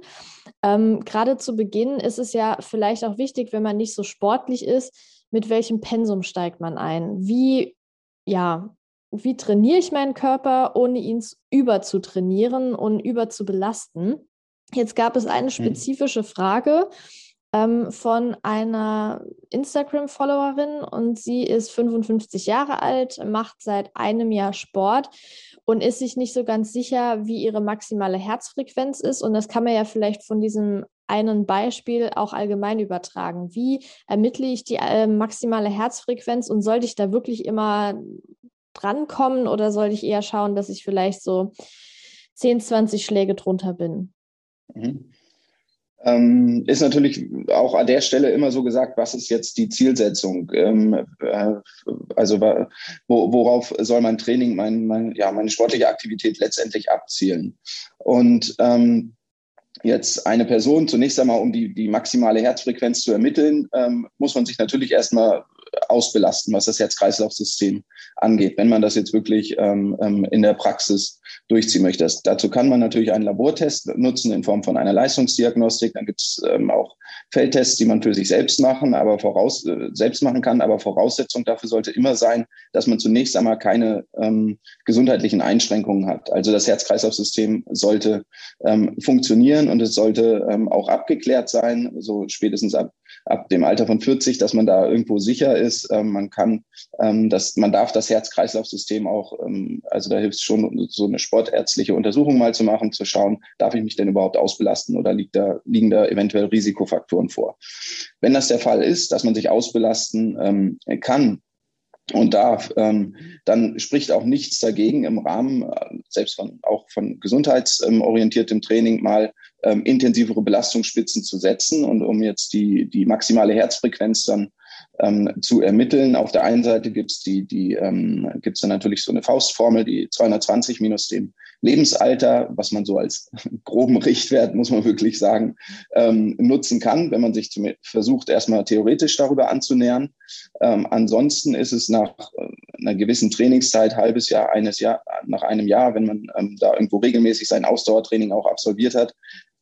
Ähm, Gerade zu Beginn ist es ja vielleicht auch wichtig, wenn man nicht so sportlich ist, mit welchem Pensum steigt man ein? Wie, ja, wie trainiere ich meinen Körper, ohne ihn über zu trainieren und über zu belasten? Jetzt gab es eine mhm. spezifische Frage ähm, von einer Instagram-Followerin und sie ist 55 Jahre alt, macht seit einem Jahr Sport und ist sich nicht so ganz sicher, wie ihre maximale Herzfrequenz ist. Und das kann man ja vielleicht von diesem einen Beispiel auch allgemein übertragen. Wie ermittle ich die äh, maximale Herzfrequenz und sollte ich da wirklich immer drankommen oder sollte ich eher schauen, dass ich vielleicht so 10, 20 Schläge drunter bin? Mhm. Ähm, ist natürlich auch an der Stelle immer so gesagt, was ist jetzt die Zielsetzung? Ähm, äh, also wo, worauf soll mein Training, mein, mein, ja, meine sportliche Aktivität letztendlich abzielen? Und ähm, jetzt eine Person zunächst einmal, um die, die maximale Herzfrequenz zu ermitteln, ähm, muss man sich natürlich erstmal ausbelasten, was das Herz-Kreislauf-System angeht, wenn man das jetzt wirklich ähm, ähm, in der Praxis durchziehen möchte. Das, dazu kann man natürlich einen Labortest nutzen in Form von einer Leistungsdiagnostik. Dann gibt es ähm, auch Feldtests, die man für sich selbst machen, aber voraus, äh, selbst machen kann. Aber Voraussetzung dafür sollte immer sein, dass man zunächst einmal keine ähm, gesundheitlichen Einschränkungen hat. Also das Herz-Kreislauf-System sollte ähm, funktionieren und es sollte ähm, auch abgeklärt sein, so spätestens ab ab dem Alter von 40, dass man da irgendwo sicher ist. Ähm, man kann, ähm, das, man darf das Herz-Kreislauf-System auch, ähm, also da hilft es schon, so eine sportärztliche Untersuchung mal zu machen, zu schauen, darf ich mich denn überhaupt ausbelasten oder liegt da, liegen da eventuell Risikofaktoren vor. Wenn das der Fall ist, dass man sich ausbelasten kann, und darf, ähm, dann spricht auch nichts dagegen im Rahmen, äh, selbst von, auch von gesundheitsorientiertem Training, mal ähm, intensivere Belastungsspitzen zu setzen und um jetzt die, die maximale Herzfrequenz dann ähm, zu ermitteln. Auf der einen Seite gibt es die, die, ähm, gibt's dann natürlich so eine Faustformel, die 220 minus dem Lebensalter, was man so als groben Richtwert, muss man wirklich sagen, ähm, nutzen kann, wenn man sich zum, versucht, erstmal theoretisch darüber anzunähern. Ähm, ansonsten ist es nach äh, einer gewissen Trainingszeit, halbes Jahr, eines Jahr, nach einem Jahr, wenn man ähm, da irgendwo regelmäßig sein Ausdauertraining auch absolviert hat,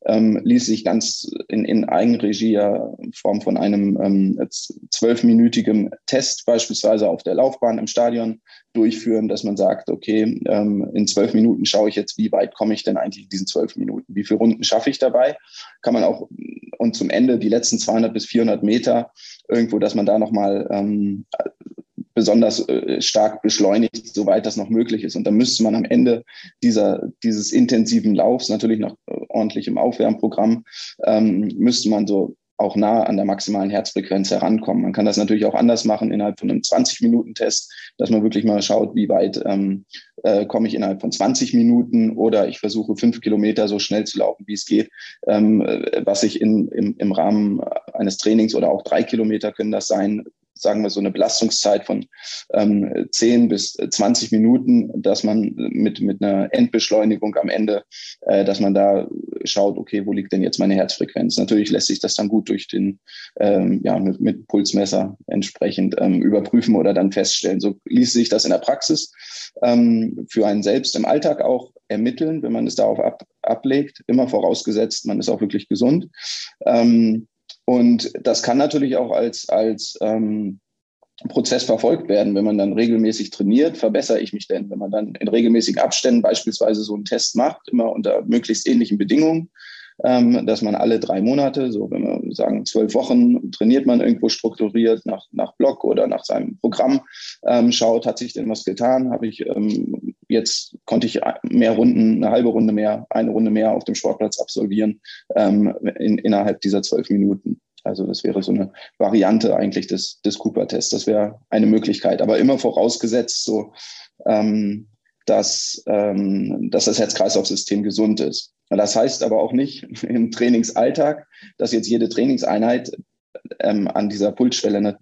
ähm, ließ sich ganz in, in Eigenregie in Form von einem ähm, zwölfminütigen Test beispielsweise auf der Laufbahn im Stadion durchführen, dass man sagt, okay, ähm, in zwölf Minuten schaue ich jetzt, wie weit komme ich denn eigentlich in diesen zwölf Minuten? Wie viele Runden schaffe ich dabei? Kann man auch und zum Ende die letzten 200 bis 400 Meter irgendwo, dass man da nochmal ähm, besonders äh, stark beschleunigt, soweit das noch möglich ist. Und dann müsste man am Ende dieser, dieses intensiven Laufs, natürlich noch ordentlich im Aufwärmprogramm, ähm, müsste man so auch nah an der maximalen Herzfrequenz herankommen. Man kann das natürlich auch anders machen innerhalb von einem 20-Minuten-Test, dass man wirklich mal schaut, wie weit ähm, äh, komme ich innerhalb von 20 Minuten oder ich versuche fünf Kilometer so schnell zu laufen, wie es geht, ähm, äh, was ich in, im, im Rahmen eines Trainings oder auch drei Kilometer können das sein, sagen wir so eine Belastungszeit von ähm, 10 bis 20 Minuten, dass man mit, mit einer Endbeschleunigung am Ende, äh, dass man da schaut, okay, wo liegt denn jetzt meine Herzfrequenz? Natürlich lässt sich das dann gut durch den, ähm, ja, mit, mit Pulsmesser entsprechend ähm, überprüfen oder dann feststellen. So ließ sich das in der Praxis ähm, für einen selbst im Alltag auch ermitteln, wenn man es darauf ab, ablegt, immer vorausgesetzt, man ist auch wirklich gesund. Ähm, und das kann natürlich auch als, als ähm, Prozess verfolgt werden. Wenn man dann regelmäßig trainiert, verbessere ich mich denn? Wenn man dann in regelmäßigen Abständen beispielsweise so einen Test macht, immer unter möglichst ähnlichen Bedingungen, ähm, dass man alle drei Monate, so wenn wir sagen zwölf Wochen, trainiert man irgendwo strukturiert nach, nach Block oder nach seinem Programm, ähm, schaut, hat sich denn was getan? Habe ich ähm, jetzt konnte ich mehr Runden, eine halbe Runde mehr, eine Runde mehr auf dem Sportplatz absolvieren ähm, in, innerhalb dieser zwölf Minuten. Also das wäre so eine Variante eigentlich des, des Cooper-Tests. Das wäre eine Möglichkeit, aber immer vorausgesetzt, so, ähm, dass, ähm, dass das Herz-Kreislauf-System gesund ist. Das heißt aber auch nicht im Trainingsalltag, dass jetzt jede Trainingseinheit ähm, an dieser Pulsschwelle ne,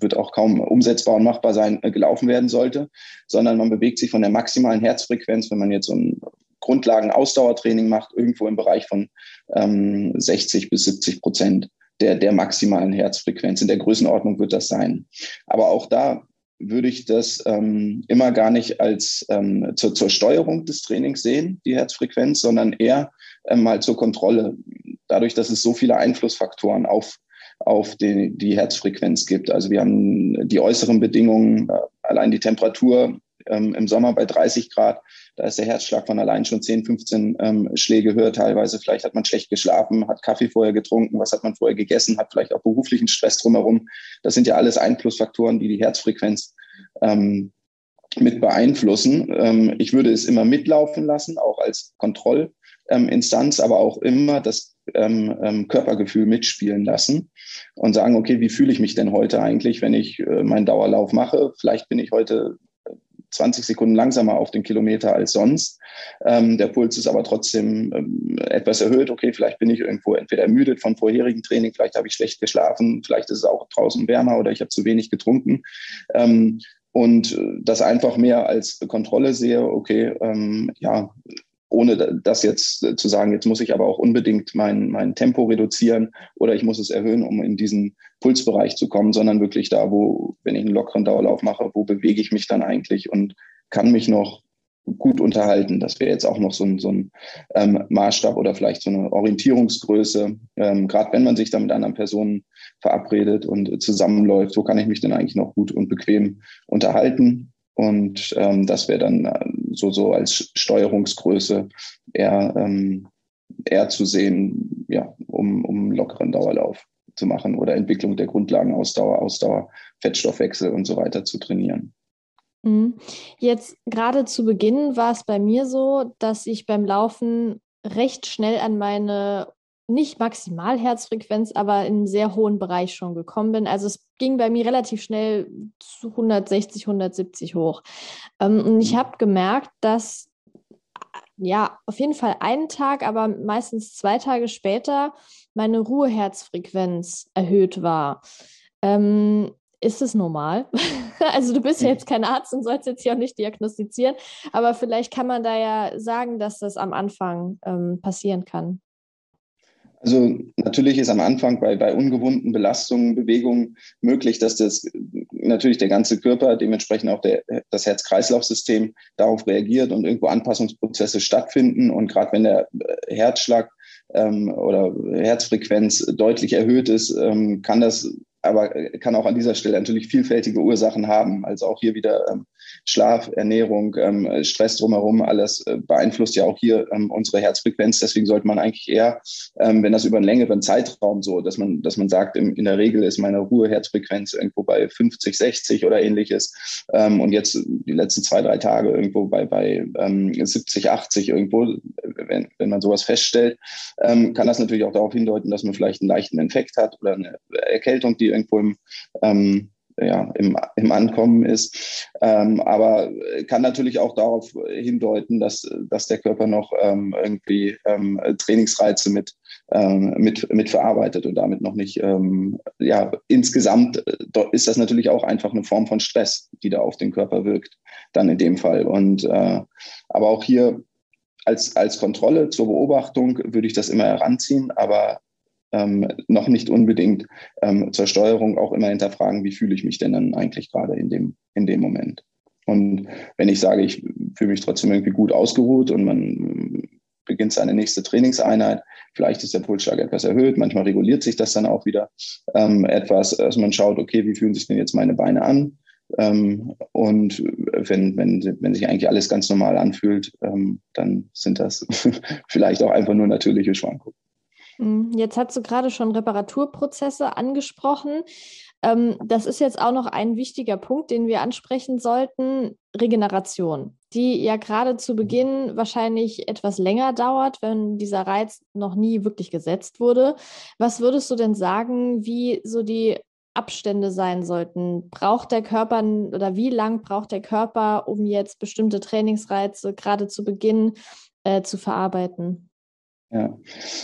wird auch kaum umsetzbar und machbar sein, äh, gelaufen werden sollte, sondern man bewegt sich von der maximalen Herzfrequenz, wenn man jetzt so ein Grundlagen-Ausdauertraining macht, irgendwo im Bereich von ähm, 60 bis 70 Prozent der, der maximalen Herzfrequenz. In der Größenordnung wird das sein. Aber auch da würde ich das ähm, immer gar nicht als ähm, zur, zur Steuerung des Trainings sehen, die Herzfrequenz, sondern eher ähm, mal zur Kontrolle. Dadurch, dass es so viele Einflussfaktoren auf, auf die, die Herzfrequenz gibt. Also wir haben die äußeren Bedingungen, äh, allein die Temperatur ähm, im Sommer bei 30 Grad da ist der Herzschlag von allein schon 10, 15 ähm, Schläge höher teilweise. Vielleicht hat man schlecht geschlafen, hat Kaffee vorher getrunken, was hat man vorher gegessen, hat vielleicht auch beruflichen Stress drumherum. Das sind ja alles Einflussfaktoren, die die Herzfrequenz ähm, mit beeinflussen. Ähm, ich würde es immer mitlaufen lassen, auch als Kontrollinstanz, aber auch immer das ähm, ähm, Körpergefühl mitspielen lassen und sagen, okay, wie fühle ich mich denn heute eigentlich, wenn ich äh, meinen Dauerlauf mache? Vielleicht bin ich heute 20 Sekunden langsamer auf den Kilometer als sonst. Ähm, der Puls ist aber trotzdem ähm, etwas erhöht. Okay, vielleicht bin ich irgendwo entweder ermüdet von vorherigen Training, vielleicht habe ich schlecht geschlafen, vielleicht ist es auch draußen wärmer oder ich habe zu wenig getrunken. Ähm, und das einfach mehr als Kontrolle sehe, okay, ähm, ja, ohne das jetzt zu sagen, jetzt muss ich aber auch unbedingt mein, mein Tempo reduzieren oder ich muss es erhöhen, um in diesen Pulsbereich zu kommen, sondern wirklich da, wo, wenn ich einen lockeren Dauerlauf mache, wo bewege ich mich dann eigentlich und kann mich noch gut unterhalten. Das wäre jetzt auch noch so ein, so ein ähm, Maßstab oder vielleicht so eine Orientierungsgröße. Ähm, Gerade wenn man sich da mit anderen Personen verabredet und zusammenläuft, wo kann ich mich denn eigentlich noch gut und bequem unterhalten? Und ähm, das wäre dann äh, so, so als Steuerungsgröße eher, ähm, eher zu sehen, ja, um, um lockeren Dauerlauf zu machen oder Entwicklung der Grundlagen, Ausdauer, Ausdauer, Fettstoffwechsel und so weiter zu trainieren. Mhm. Jetzt gerade zu Beginn war es bei mir so, dass ich beim Laufen recht schnell an meine nicht Maximalherzfrequenz, aber in einen sehr hohen Bereich schon gekommen bin. Also es ging bei mir relativ schnell zu 160, 170 hoch. Ähm, und ich mhm. habe gemerkt, dass ja, auf jeden Fall einen Tag, aber meistens zwei Tage später meine Ruheherzfrequenz erhöht war. Ähm, ist es normal? also du bist ja jetzt kein Arzt und sollst jetzt hier auch nicht diagnostizieren, aber vielleicht kann man da ja sagen, dass das am Anfang ähm, passieren kann. Also natürlich ist am Anfang bei, bei ungewohnten Belastungen, Bewegungen möglich, dass das natürlich der ganze Körper, dementsprechend auch der, das Herz-Kreislauf-System darauf reagiert und irgendwo Anpassungsprozesse stattfinden. Und gerade wenn der Herzschlag ähm, oder Herzfrequenz deutlich erhöht ist, ähm, kann das aber kann auch an dieser Stelle natürlich vielfältige Ursachen haben. Also auch hier wieder ähm, Schlaf, Ernährung, ähm, Stress drumherum, alles äh, beeinflusst ja auch hier ähm, unsere Herzfrequenz. Deswegen sollte man eigentlich eher, ähm, wenn das über einen längeren Zeitraum so, dass man, dass man sagt, in, in der Regel ist meine Ruheherzfrequenz irgendwo bei 50, 60 oder ähnliches ähm, und jetzt die letzten zwei, drei Tage irgendwo bei, bei ähm, 70, 80 irgendwo, wenn, wenn man sowas feststellt, ähm, kann das natürlich auch darauf hindeuten, dass man vielleicht einen leichten Infekt hat oder eine Erkältung, die irgendwo im ähm, ja, im, im Ankommen ist. Ähm, aber kann natürlich auch darauf hindeuten, dass, dass der Körper noch ähm, irgendwie ähm, Trainingsreize mit, ähm, mit, mit verarbeitet und damit noch nicht, ähm, ja, insgesamt äh, ist das natürlich auch einfach eine Form von Stress, die da auf den Körper wirkt, dann in dem Fall. Und äh, aber auch hier als, als Kontrolle zur Beobachtung würde ich das immer heranziehen, aber ähm, noch nicht unbedingt ähm, zur Steuerung auch immer hinterfragen, wie fühle ich mich denn dann eigentlich gerade in dem, in dem Moment. Und wenn ich sage, ich fühle mich trotzdem irgendwie gut ausgeruht und man beginnt seine nächste Trainingseinheit, vielleicht ist der Pulsschlag etwas erhöht, manchmal reguliert sich das dann auch wieder ähm, etwas, dass man schaut, okay, wie fühlen sich denn jetzt meine Beine an? Ähm, und wenn, wenn, wenn sich eigentlich alles ganz normal anfühlt, ähm, dann sind das vielleicht auch einfach nur natürliche Schwankungen. Mhm. Jetzt hast du gerade schon Reparaturprozesse angesprochen. Ähm, das ist jetzt auch noch ein wichtiger Punkt, den wir ansprechen sollten. Regeneration, die ja gerade zu Beginn wahrscheinlich etwas länger dauert, wenn dieser Reiz noch nie wirklich gesetzt wurde. Was würdest du denn sagen, wie so die Abstände sein sollten? Braucht der Körper oder wie lang braucht der Körper, um jetzt bestimmte Trainingsreize gerade zu Beginn äh, zu verarbeiten? Ja,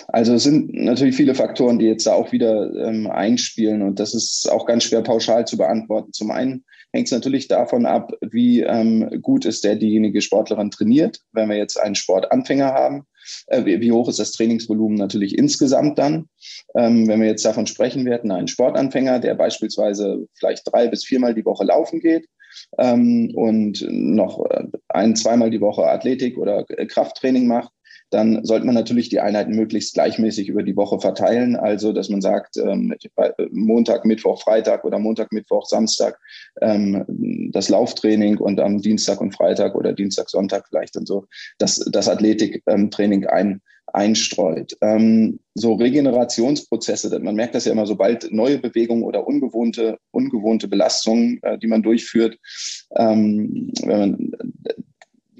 also es sind natürlich viele Faktoren, die jetzt da auch wieder ähm, einspielen und das ist auch ganz schwer pauschal zu beantworten. Zum einen hängt es natürlich davon ab, wie ähm, gut ist der diejenige Sportlerin trainiert. Wenn wir jetzt einen Sportanfänger haben, äh, wie, wie, hoch ist das Trainingsvolumen natürlich insgesamt dann? Ähm, wenn wir jetzt davon sprechen, wir hätten einen Sportanfänger, der beispielsweise vielleicht drei bis viermal die Woche laufen geht ähm, und noch äh, ein, zweimal die Woche Athletik oder äh, Krafttraining macht, dann sollte man natürlich die Einheiten möglichst gleichmäßig über die Woche verteilen. Also, dass man sagt, ähm, Montag, Mittwoch, Freitag oder Montag, Mittwoch, Samstag ähm, das Lauftraining und am Dienstag und Freitag oder Dienstag, Sonntag vielleicht und so das, das Athletiktraining ein, einstreut. Ähm, so Regenerationsprozesse, man merkt das ja immer, sobald neue Bewegungen oder ungewohnte, ungewohnte Belastungen, äh, die man durchführt, ähm, wenn man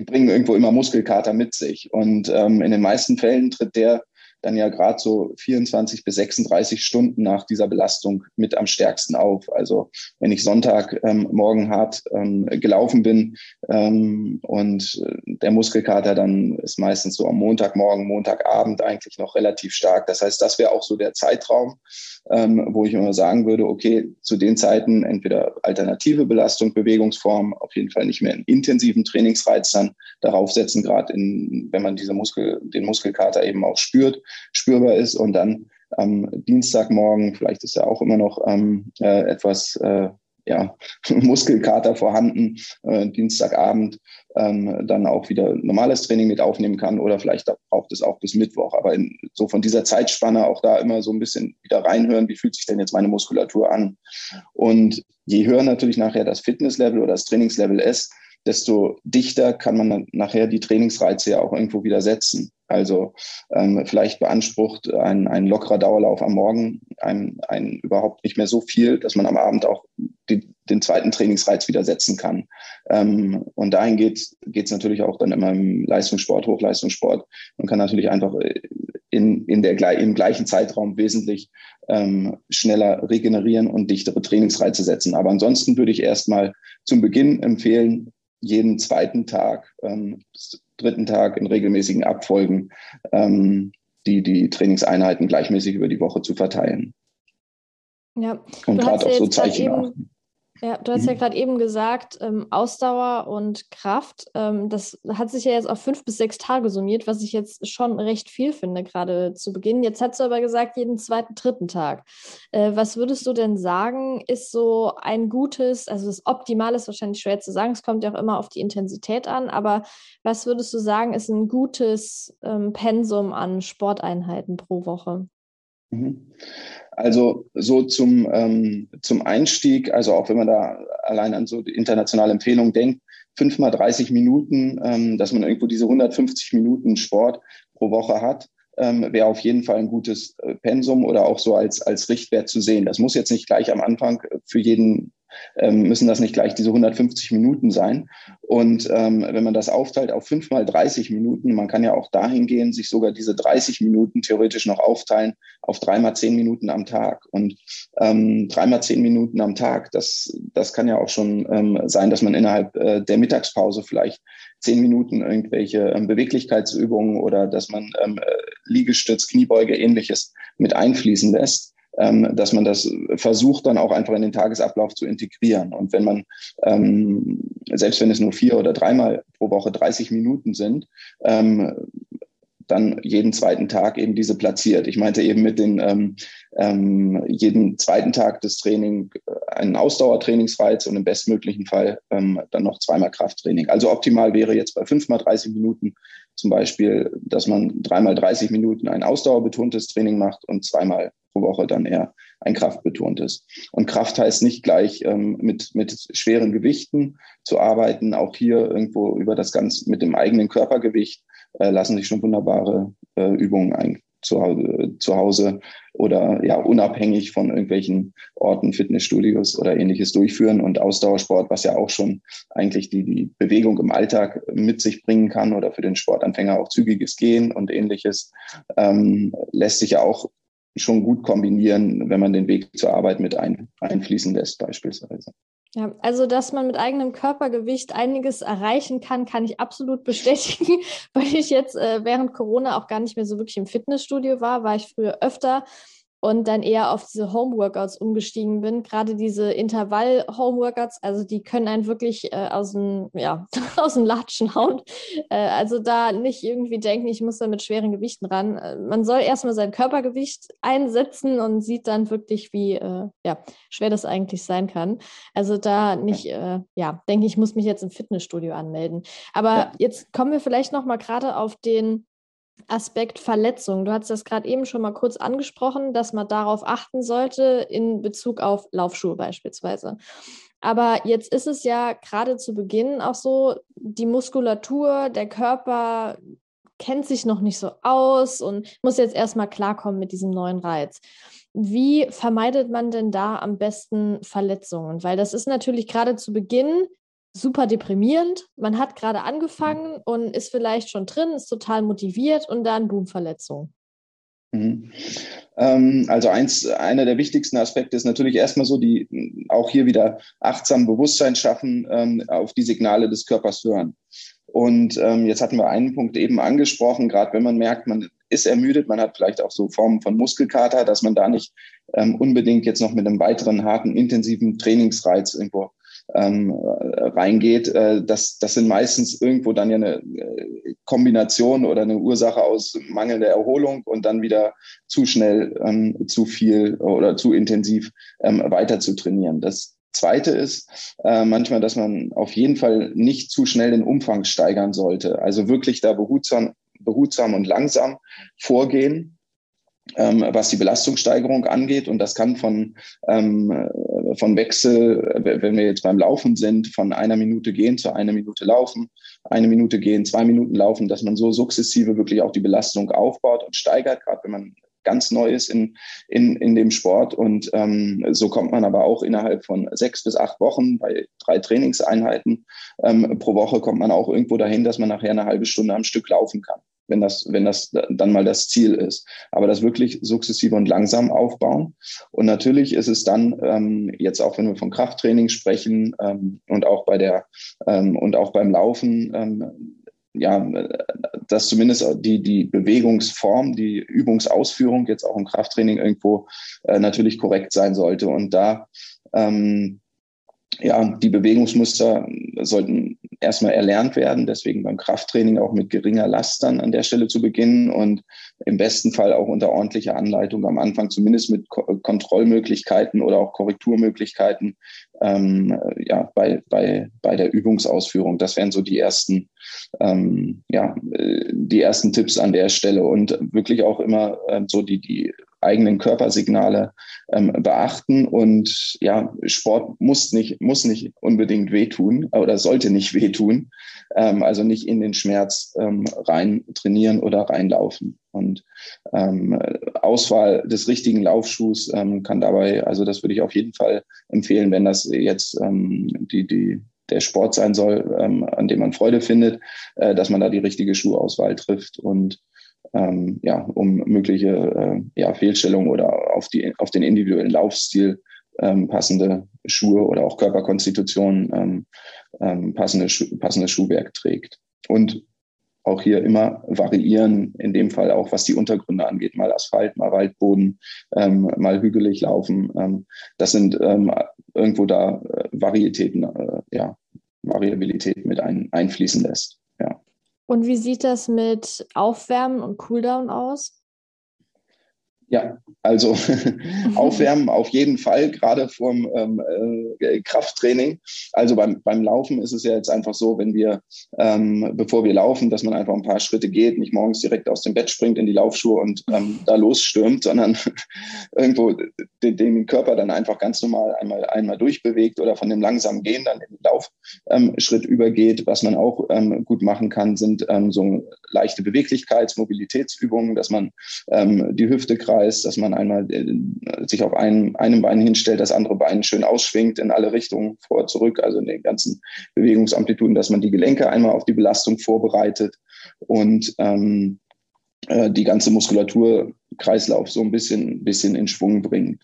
die bringen irgendwo immer Muskelkater mit sich. Und ähm, in den meisten Fällen tritt der dann ja gerade so 24 bis 36 Stunden nach dieser Belastung mit am stärksten auf. Also wenn ich Sonntag ähm, morgen hart ähm, gelaufen bin ähm, und äh, der Muskelkater dann ist meistens so am Montagmorgen, Montagabend eigentlich noch relativ stark. Das heißt, das wäre auch so der Zeitraum, ähm, wo ich immer sagen würde, okay, zu den Zeiten entweder alternative Belastung, Bewegungsform, auf jeden Fall nicht mehr einen intensiven Trainingsreiz dann darauf setzen, gerade wenn man diese Muskel, den Muskelkater eben auch spürt spürbar ist. Und dann am Dienstagmorgen, vielleicht ist ja auch immer noch ähm, äh, etwas äh, ja, Muskelkater vorhanden, äh, Dienstagabend ähm, dann auch wieder normales Training mit aufnehmen kann oder vielleicht braucht es auch bis Mittwoch. Aber in, so von dieser Zeitspanne auch da immer so ein bisschen wieder reinhören, wie fühlt sich denn jetzt meine Muskulatur an? Und je höher natürlich nachher das Fitnesslevel oder das Trainingslevel ist, desto dichter kann man dann nachher die Trainingsreize ja auch irgendwo wieder setzen. Also ähm, vielleicht beansprucht ein, ein lockerer Dauerlauf am Morgen ein, ein überhaupt nicht mehr so viel, dass man am Abend auch die, den zweiten Trainingsreiz wieder setzen kann. Ähm, und dahin geht es natürlich auch dann immer im Leistungssport, Hochleistungssport. Man kann natürlich einfach äh, in, in der, im gleichen Zeitraum wesentlich ähm, schneller regenerieren und dichtere Trainingsreize setzen. Aber ansonsten würde ich erstmal zum Beginn empfehlen, jeden zweiten Tag, ähm, dritten Tag in regelmäßigen Abfolgen ähm, die, die Trainingseinheiten gleichmäßig über die Woche zu verteilen. Ja, und gerade auch so Zeichen achten. Ja, du hast mhm. ja gerade eben gesagt, ähm, Ausdauer und Kraft, ähm, das hat sich ja jetzt auf fünf bis sechs Tage summiert, was ich jetzt schon recht viel finde, gerade zu Beginn. Jetzt hast du aber gesagt, jeden zweiten, dritten Tag. Äh, was würdest du denn sagen, ist so ein gutes, also das Optimale ist wahrscheinlich schwer zu sagen, es kommt ja auch immer auf die Intensität an, aber was würdest du sagen, ist ein gutes ähm, Pensum an Sporteinheiten pro Woche? Mhm. Also so zum, ähm, zum Einstieg, also auch wenn man da allein an so die internationale Empfehlung denkt, fünf mal 30 Minuten, ähm, dass man irgendwo diese 150 Minuten Sport pro Woche hat, ähm, wäre auf jeden Fall ein gutes äh, Pensum oder auch so als, als Richtwert zu sehen. Das muss jetzt nicht gleich am Anfang für jeden ähm, müssen das nicht gleich diese 150 Minuten sein. Und ähm, wenn man das aufteilt auf fünf mal 30 Minuten, man kann ja auch dahin gehen, sich sogar diese 30 Minuten theoretisch noch aufteilen auf dreimal zehn Minuten am Tag. Und ähm, dreimal zehn Minuten am Tag, das, das kann ja auch schon ähm, sein, dass man innerhalb äh, der Mittagspause vielleicht zehn Minuten irgendwelche ähm, Beweglichkeitsübungen oder dass man ähm, äh, Liegestütz, Kniebeuge, ähnliches mit einfließen lässt ähm, dass man das versucht, dann auch einfach in den Tagesablauf zu integrieren. Und wenn man, ähm, selbst wenn es nur vier oder dreimal pro Woche 30 Minuten sind, ähm, dann jeden zweiten Tag eben diese platziert. Ich meinte eben mit den ähm, ähm, jeden zweiten Tag des Training äh, einen Ausdauertrainingsreiz und im bestmöglichen Fall ähm, dann noch zweimal Krafttraining. Also optimal wäre jetzt bei fünfmal 30 Minuten zum Beispiel, dass man dreimal 30 Minuten ein ausdauerbetontes Training macht und zweimal pro Woche dann eher ein kraftbetontes. Und Kraft heißt nicht gleich ähm, mit, mit schweren Gewichten zu arbeiten. Auch hier irgendwo über das Ganze mit dem eigenen Körpergewicht äh, lassen sich schon wunderbare äh, Übungen ein, zu, zu Hause oder ja unabhängig von irgendwelchen Orten, Fitnessstudios oder ähnliches durchführen und Ausdauersport, was ja auch schon eigentlich die, die Bewegung im Alltag mit sich bringen kann oder für den Sportanfänger auch zügiges Gehen und ähnliches, ähm, lässt sich ja auch schon gut kombinieren, wenn man den Weg zur Arbeit mit ein, einfließen lässt beispielsweise. Ja, also dass man mit eigenem Körpergewicht einiges erreichen kann, kann ich absolut bestätigen, weil ich jetzt äh, während Corona auch gar nicht mehr so wirklich im Fitnessstudio war, war ich früher öfter und dann eher auf diese Homeworkouts umgestiegen bin. Gerade diese Intervall-Homeworkouts, also die können einen wirklich äh, aus, dem, ja, aus dem Latschen hauen. Äh, also da nicht irgendwie denken, ich muss da mit schweren Gewichten ran. Äh, man soll erstmal sein Körpergewicht einsetzen und sieht dann wirklich, wie äh, ja, schwer das eigentlich sein kann. Also da nicht, äh, ja, denke ich, muss mich jetzt im Fitnessstudio anmelden. Aber ja. jetzt kommen wir vielleicht noch mal gerade auf den Aspekt Verletzung. Du hast das gerade eben schon mal kurz angesprochen, dass man darauf achten sollte in Bezug auf Laufschuhe beispielsweise. Aber jetzt ist es ja gerade zu Beginn auch so, die Muskulatur, der Körper kennt sich noch nicht so aus und muss jetzt erstmal klarkommen mit diesem neuen Reiz. Wie vermeidet man denn da am besten Verletzungen? Weil das ist natürlich gerade zu Beginn super deprimierend. Man hat gerade angefangen und ist vielleicht schon drin, ist total motiviert und dann Boom-Verletzung. Mhm. Ähm, also eins, einer der wichtigsten Aspekte ist natürlich erstmal so, die auch hier wieder achtsam Bewusstsein schaffen, ähm, auf die Signale des Körpers hören. Und ähm, jetzt hatten wir einen Punkt eben angesprochen, gerade wenn man merkt, man ist ermüdet, man hat vielleicht auch so Formen von Muskelkater, dass man da nicht ähm, unbedingt jetzt noch mit einem weiteren harten, intensiven Trainingsreiz irgendwo ähm, reingeht. Äh, das, das sind meistens irgendwo dann ja eine äh, Kombination oder eine Ursache aus mangelnder Erholung und dann wieder zu schnell, ähm, zu viel oder zu intensiv ähm, weiter zu trainieren. Das Zweite ist äh, manchmal, dass man auf jeden Fall nicht zu schnell den Umfang steigern sollte. Also wirklich da behutsam, behutsam und langsam vorgehen ähm, was die Belastungssteigerung angeht. Und das kann von, ähm, von Wechsel, wenn wir jetzt beim Laufen sind, von einer Minute gehen zu einer Minute laufen, eine Minute gehen, zwei Minuten laufen, dass man so sukzessive wirklich auch die Belastung aufbaut und steigert, gerade wenn man ganz neu ist in, in, in dem Sport. Und ähm, so kommt man aber auch innerhalb von sechs bis acht Wochen bei drei Trainingseinheiten ähm, pro Woche kommt man auch irgendwo dahin, dass man nachher eine halbe Stunde am Stück laufen kann wenn das, wenn das dann mal das Ziel ist. Aber das wirklich sukzessive und langsam aufbauen. Und natürlich ist es dann ähm, jetzt auch, wenn wir von Krafttraining sprechen ähm, und auch bei der ähm, und auch beim Laufen, ähm, ja, dass zumindest die, die Bewegungsform, die Übungsausführung jetzt auch im Krafttraining irgendwo äh, natürlich korrekt sein sollte. Und da ähm, ja, die Bewegungsmuster sollten erstmal erlernt werden, deswegen beim Krafttraining auch mit geringer Last dann an der Stelle zu beginnen und im besten Fall auch unter ordentlicher Anleitung am Anfang zumindest mit Ko Kontrollmöglichkeiten oder auch Korrekturmöglichkeiten ähm, ja, bei, bei, bei der Übungsausführung. Das wären so die ersten, ähm, ja, äh, die ersten Tipps an der Stelle und wirklich auch immer äh, so die, die eigenen Körpersignale ähm, beachten. Und ja, Sport muss nicht, muss nicht unbedingt wehtun oder sollte nicht wehtun. Ähm, also nicht in den Schmerz ähm, rein trainieren oder reinlaufen. Und ähm, Auswahl des richtigen Laufschuhs ähm, kann dabei, also das würde ich auf jeden Fall empfehlen, wenn das jetzt ähm, die, die, der Sport sein soll, an dem man Freude findet, äh, dass man da die richtige Schuhauswahl trifft und ähm, ja, um mögliche äh, ja, Fehlstellungen oder auf, die, auf den individuellen Laufstil ähm, passende Schuhe oder auch Körperkonstitution ähm, ähm, passende, Schu passende Schuhwerk trägt. Und auch hier immer variieren, in dem Fall auch was die Untergründe angeht, mal Asphalt, mal Waldboden, ähm, mal hügelig laufen. Ähm, das sind irgendwo da äh, Varietäten, äh, ja, Variabilität mit ein, einfließen lässt. Und wie sieht das mit Aufwärmen und Cooldown aus? Ja, also aufwärmen auf jeden Fall, gerade vorm ähm, äh, Krafttraining. Also beim, beim Laufen ist es ja jetzt einfach so, wenn wir, ähm, bevor wir laufen, dass man einfach ein paar Schritte geht, nicht morgens direkt aus dem Bett springt in die Laufschuhe und ähm, da losstürmt, sondern irgendwo den, den, Körper dann einfach ganz normal einmal, einmal durchbewegt oder von dem langsamen Gehen dann in den Laufschritt übergeht. Was man auch ähm, gut machen kann, sind ähm, so leichte Beweglichkeits-, Mobilitätsübungen, dass man ähm, die Hüfte gerade heißt, dass man einmal äh, sich auf einem, einem Bein hinstellt, das andere Bein schön ausschwingt in alle Richtungen, vor, zurück, also in den ganzen Bewegungsamplituden, dass man die Gelenke einmal auf die Belastung vorbereitet und ähm, äh, die ganze Muskulaturkreislauf so ein bisschen, bisschen in Schwung bringt.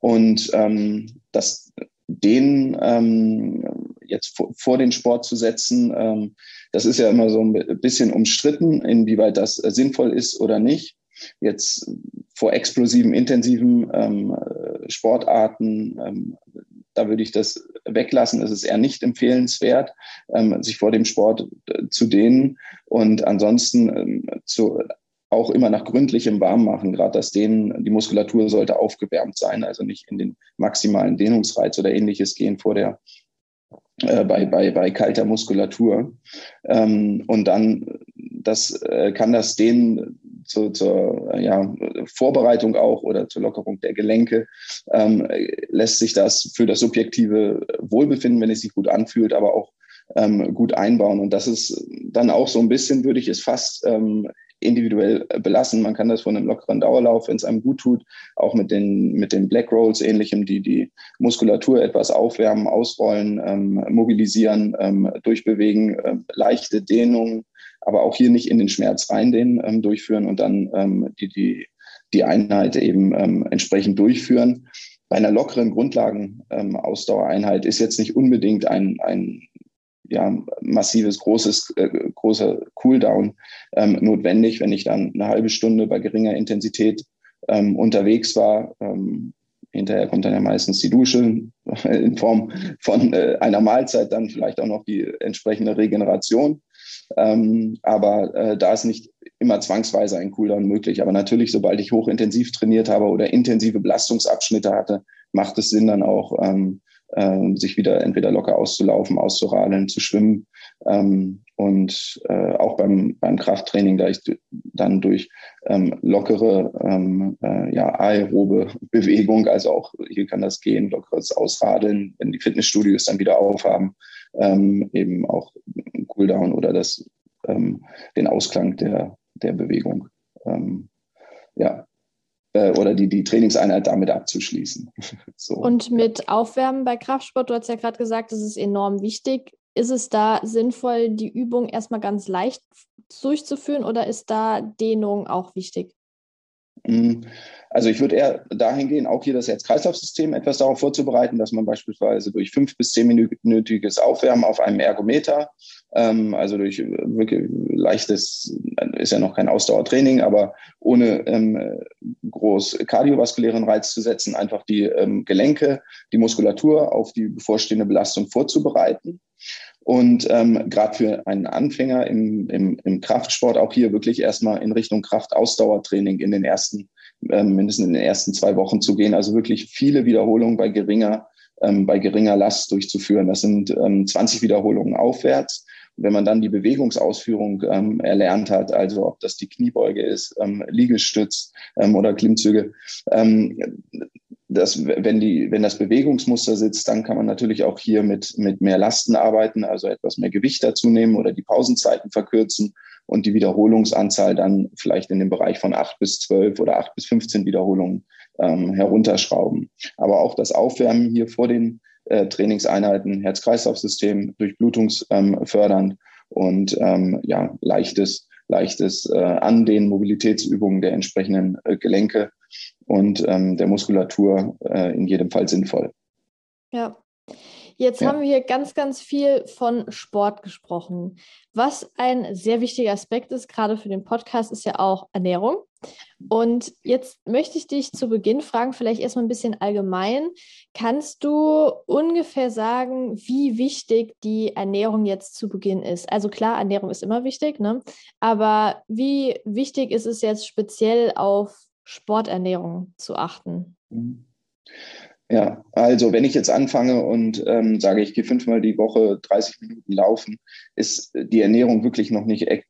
Und ähm, das, den ähm, jetzt vor, vor, den Sport zu setzen, ähm, das ist ja immer so ein bisschen umstritten, inwieweit das sinnvoll ist oder nicht. Jetzt vor explosiven, intensiven ähm, Sportarten, ähm, da würde ich das weglassen. Es ist eher nicht empfehlenswert, ähm, sich vor dem Sport äh, zu dehnen und ansonsten ähm, zu, auch immer nach gründlichem Warmmachen. Gerade das Dehnen, die Muskulatur sollte aufgewärmt sein, also nicht in den maximalen Dehnungsreiz oder ähnliches gehen vor der äh, bei, bei, bei kalter Muskulatur. Ähm, und dann das, äh, kann das Dehnen zu, zur ja, Vorbereitung auch oder zur Lockerung der Gelenke, ähm, lässt sich das für das subjektive Wohlbefinden, wenn es sich gut anfühlt, aber auch ähm, gut einbauen. Und das ist dann auch so ein bisschen, würde ich es fast ähm, individuell belassen. Man kann das von einem lockeren Dauerlauf, wenn es einem gut tut, auch mit den, mit den Black Rolls ähnlichem, die die Muskulatur etwas aufwärmen, ausrollen, ähm, mobilisieren, ähm, durchbewegen, äh, leichte Dehnungen, aber auch hier nicht in den Schmerz reindehnen, ähm, durchführen und dann ähm, die, die die Einheit eben ähm, entsprechend durchführen. Bei einer lockeren Grundlagenausdauereinheit ähm, ist jetzt nicht unbedingt ein, ein ja, massives, großes, äh, großer Cooldown ähm, notwendig, wenn ich dann eine halbe Stunde bei geringer Intensität ähm, unterwegs war. Hinterher kommt dann ja meistens die Dusche in Form von äh, einer Mahlzeit, dann vielleicht auch noch die entsprechende Regeneration. Ähm, aber äh, da ist nicht immer zwangsweise ein Cooldown möglich. Aber natürlich, sobald ich hochintensiv trainiert habe oder intensive Belastungsabschnitte hatte, macht es Sinn, dann auch ähm, äh, sich wieder entweder locker auszulaufen, auszuradeln, zu schwimmen. Ähm, und äh, auch beim, beim Krafttraining, da ich dann durch ähm, lockere, ähm, äh, ja, aerobe Bewegung, also auch hier kann das gehen, lockeres Ausradeln, wenn die Fitnessstudios dann wieder aufhaben, ähm, eben auch Cooldown oder das, ähm, den Ausklang der, der Bewegung. Ähm, ja, äh, oder die, die Trainingseinheit damit abzuschließen. so. Und mit Aufwärmen bei Kraftsport, du hast ja gerade gesagt, das ist enorm wichtig. Ist es da sinnvoll, die Übung erstmal ganz leicht durchzuführen oder ist da Dehnung auch wichtig? Mhm. Also ich würde eher dahin gehen, auch hier das Herz-Kreislauf-System etwas darauf vorzubereiten, dass man beispielsweise durch fünf bis zehnminütiges Aufwärmen auf einem Ergometer, ähm, also durch wirklich leichtes, ist ja noch kein Ausdauertraining, aber ohne ähm, groß kardiovaskulären Reiz zu setzen, einfach die ähm, Gelenke, die Muskulatur auf die bevorstehende Belastung vorzubereiten. Und ähm, gerade für einen Anfänger im, im, im Kraftsport auch hier wirklich erstmal in Richtung Kraftausdauertraining in den ersten, ähm, mindestens in den ersten zwei Wochen zu gehen. Also wirklich viele Wiederholungen bei geringer, ähm, bei geringer Last durchzuführen. Das sind ähm, 20 Wiederholungen aufwärts. wenn man dann die Bewegungsausführung ähm, erlernt hat, also ob das die Kniebeuge ist, ähm, Liegestütz ähm, oder Klimmzüge, ähm, das, wenn, die, wenn das Bewegungsmuster sitzt, dann kann man natürlich auch hier mit, mit mehr Lasten arbeiten, also etwas mehr Gewicht dazu nehmen oder die Pausenzeiten verkürzen und die Wiederholungsanzahl dann vielleicht in dem Bereich von acht bis zwölf oder acht bis 15 Wiederholungen ähm, herunterschrauben. Aber auch das Aufwärmen hier vor den äh, Trainingseinheiten, Herz-Kreislauf-System, Durchblutungsfördernd ähm, und ähm, ja, leichtes, leichtes äh, an den Mobilitätsübungen der entsprechenden äh, Gelenke und ähm, der Muskulatur äh, in jedem Fall sinnvoll. Ja. Jetzt ja. haben wir hier ganz, ganz viel von Sport gesprochen. Was ein sehr wichtiger Aspekt ist, gerade für den Podcast, ist ja auch Ernährung. Und jetzt möchte ich dich zu Beginn fragen, vielleicht erstmal ein bisschen allgemein. Kannst du ungefähr sagen, wie wichtig die Ernährung jetzt zu Beginn ist? Also klar, Ernährung ist immer wichtig, ne? aber wie wichtig ist es jetzt speziell auf Sporternährung zu achten? Mhm. Ja, also wenn ich jetzt anfange und ähm, sage, ich gehe fünfmal die Woche 30 Minuten laufen, ist die Ernährung wirklich noch nicht äh,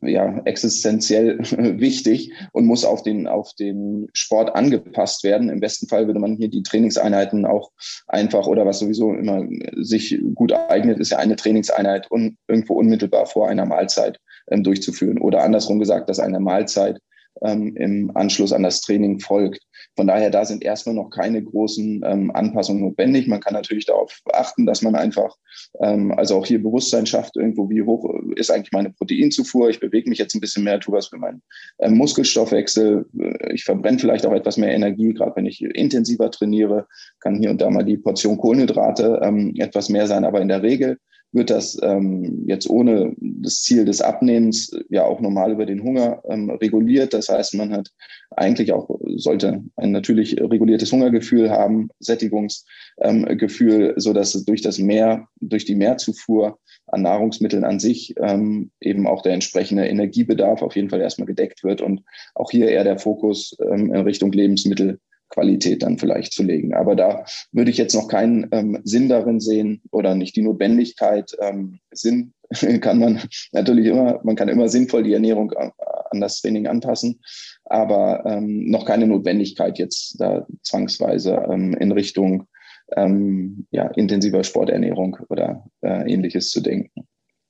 ja, existenziell wichtig und muss auf den, auf den Sport angepasst werden. Im besten Fall würde man hier die Trainingseinheiten auch einfach oder was sowieso immer sich gut eignet, ist ja eine Trainingseinheit un, irgendwo unmittelbar vor einer Mahlzeit ähm, durchzuführen. Oder andersrum gesagt, dass eine Mahlzeit ähm, im Anschluss an das Training folgt. Von daher, da sind erstmal noch keine großen ähm, Anpassungen notwendig. Man kann natürlich darauf achten, dass man einfach, ähm, also auch hier Bewusstsein schafft, irgendwo, wie hoch ist eigentlich meine Proteinzufuhr. Ich bewege mich jetzt ein bisschen mehr, tue was für meinen ähm, Muskelstoffwechsel. Ich verbrenne vielleicht auch etwas mehr Energie, gerade wenn ich intensiver trainiere, kann hier und da mal die Portion Kohlenhydrate ähm, etwas mehr sein. Aber in der Regel wird das ähm, jetzt ohne das Ziel des Abnehmens ja auch normal über den Hunger ähm, reguliert. Das heißt, man hat eigentlich auch, sollte ein natürlich reguliertes Hungergefühl haben, Sättigungsgefühl, ähm, so dass durch das Mehr, durch die Mehrzufuhr an Nahrungsmitteln an sich ähm, eben auch der entsprechende Energiebedarf auf jeden Fall erstmal gedeckt wird und auch hier eher der Fokus ähm, in Richtung Lebensmittel Qualität dann vielleicht zu legen. Aber da würde ich jetzt noch keinen ähm, Sinn darin sehen oder nicht die Notwendigkeit. Ähm, Sinn kann man natürlich immer, man kann immer sinnvoll die Ernährung an, an das Training anpassen, aber ähm, noch keine Notwendigkeit jetzt da zwangsweise ähm, in Richtung ähm, ja, intensiver Sporternährung oder äh, ähnliches zu denken.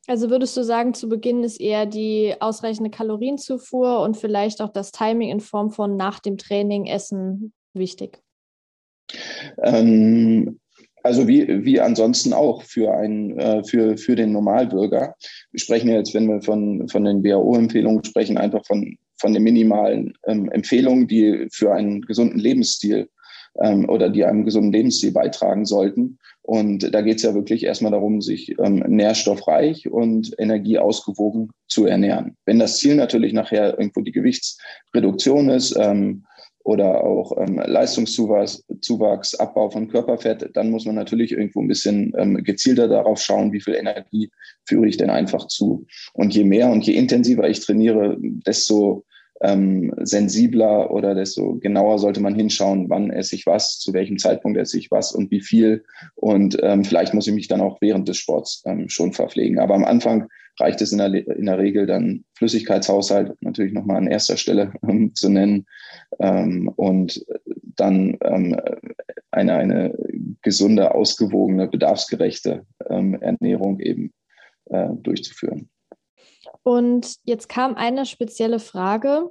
Also würdest du sagen, zu Beginn ist eher die ausreichende Kalorienzufuhr und vielleicht auch das Timing in Form von nach dem Training Essen wichtig? Ähm, also wie, wie ansonsten auch für, ein, äh, für, für den Normalbürger. Wir sprechen jetzt, wenn wir von, von den WHO-Empfehlungen sprechen, einfach von, von den minimalen ähm, Empfehlungen, die für einen gesunden Lebensstil ähm, oder die einem gesunden Lebensstil beitragen sollten. Und da geht es ja wirklich erstmal darum, sich ähm, nährstoffreich und energieausgewogen zu ernähren. Wenn das Ziel natürlich nachher irgendwo die Gewichtsreduktion ist, ähm, oder auch ähm, Leistungszuwachs, Zuwachs, Abbau von Körperfett, dann muss man natürlich irgendwo ein bisschen ähm, gezielter darauf schauen, wie viel Energie führe ich denn einfach zu. Und je mehr und je intensiver ich trainiere, desto ähm, sensibler oder desto genauer sollte man hinschauen, wann esse ich was, zu welchem Zeitpunkt esse ich was und wie viel. Und ähm, vielleicht muss ich mich dann auch während des Sports ähm, schon verpflegen. Aber am Anfang reicht es in der, in der Regel dann Flüssigkeitshaushalt natürlich nochmal an erster Stelle ähm, zu nennen ähm, und dann ähm, eine, eine gesunde, ausgewogene, bedarfsgerechte ähm, Ernährung eben äh, durchzuführen. Und jetzt kam eine spezielle Frage.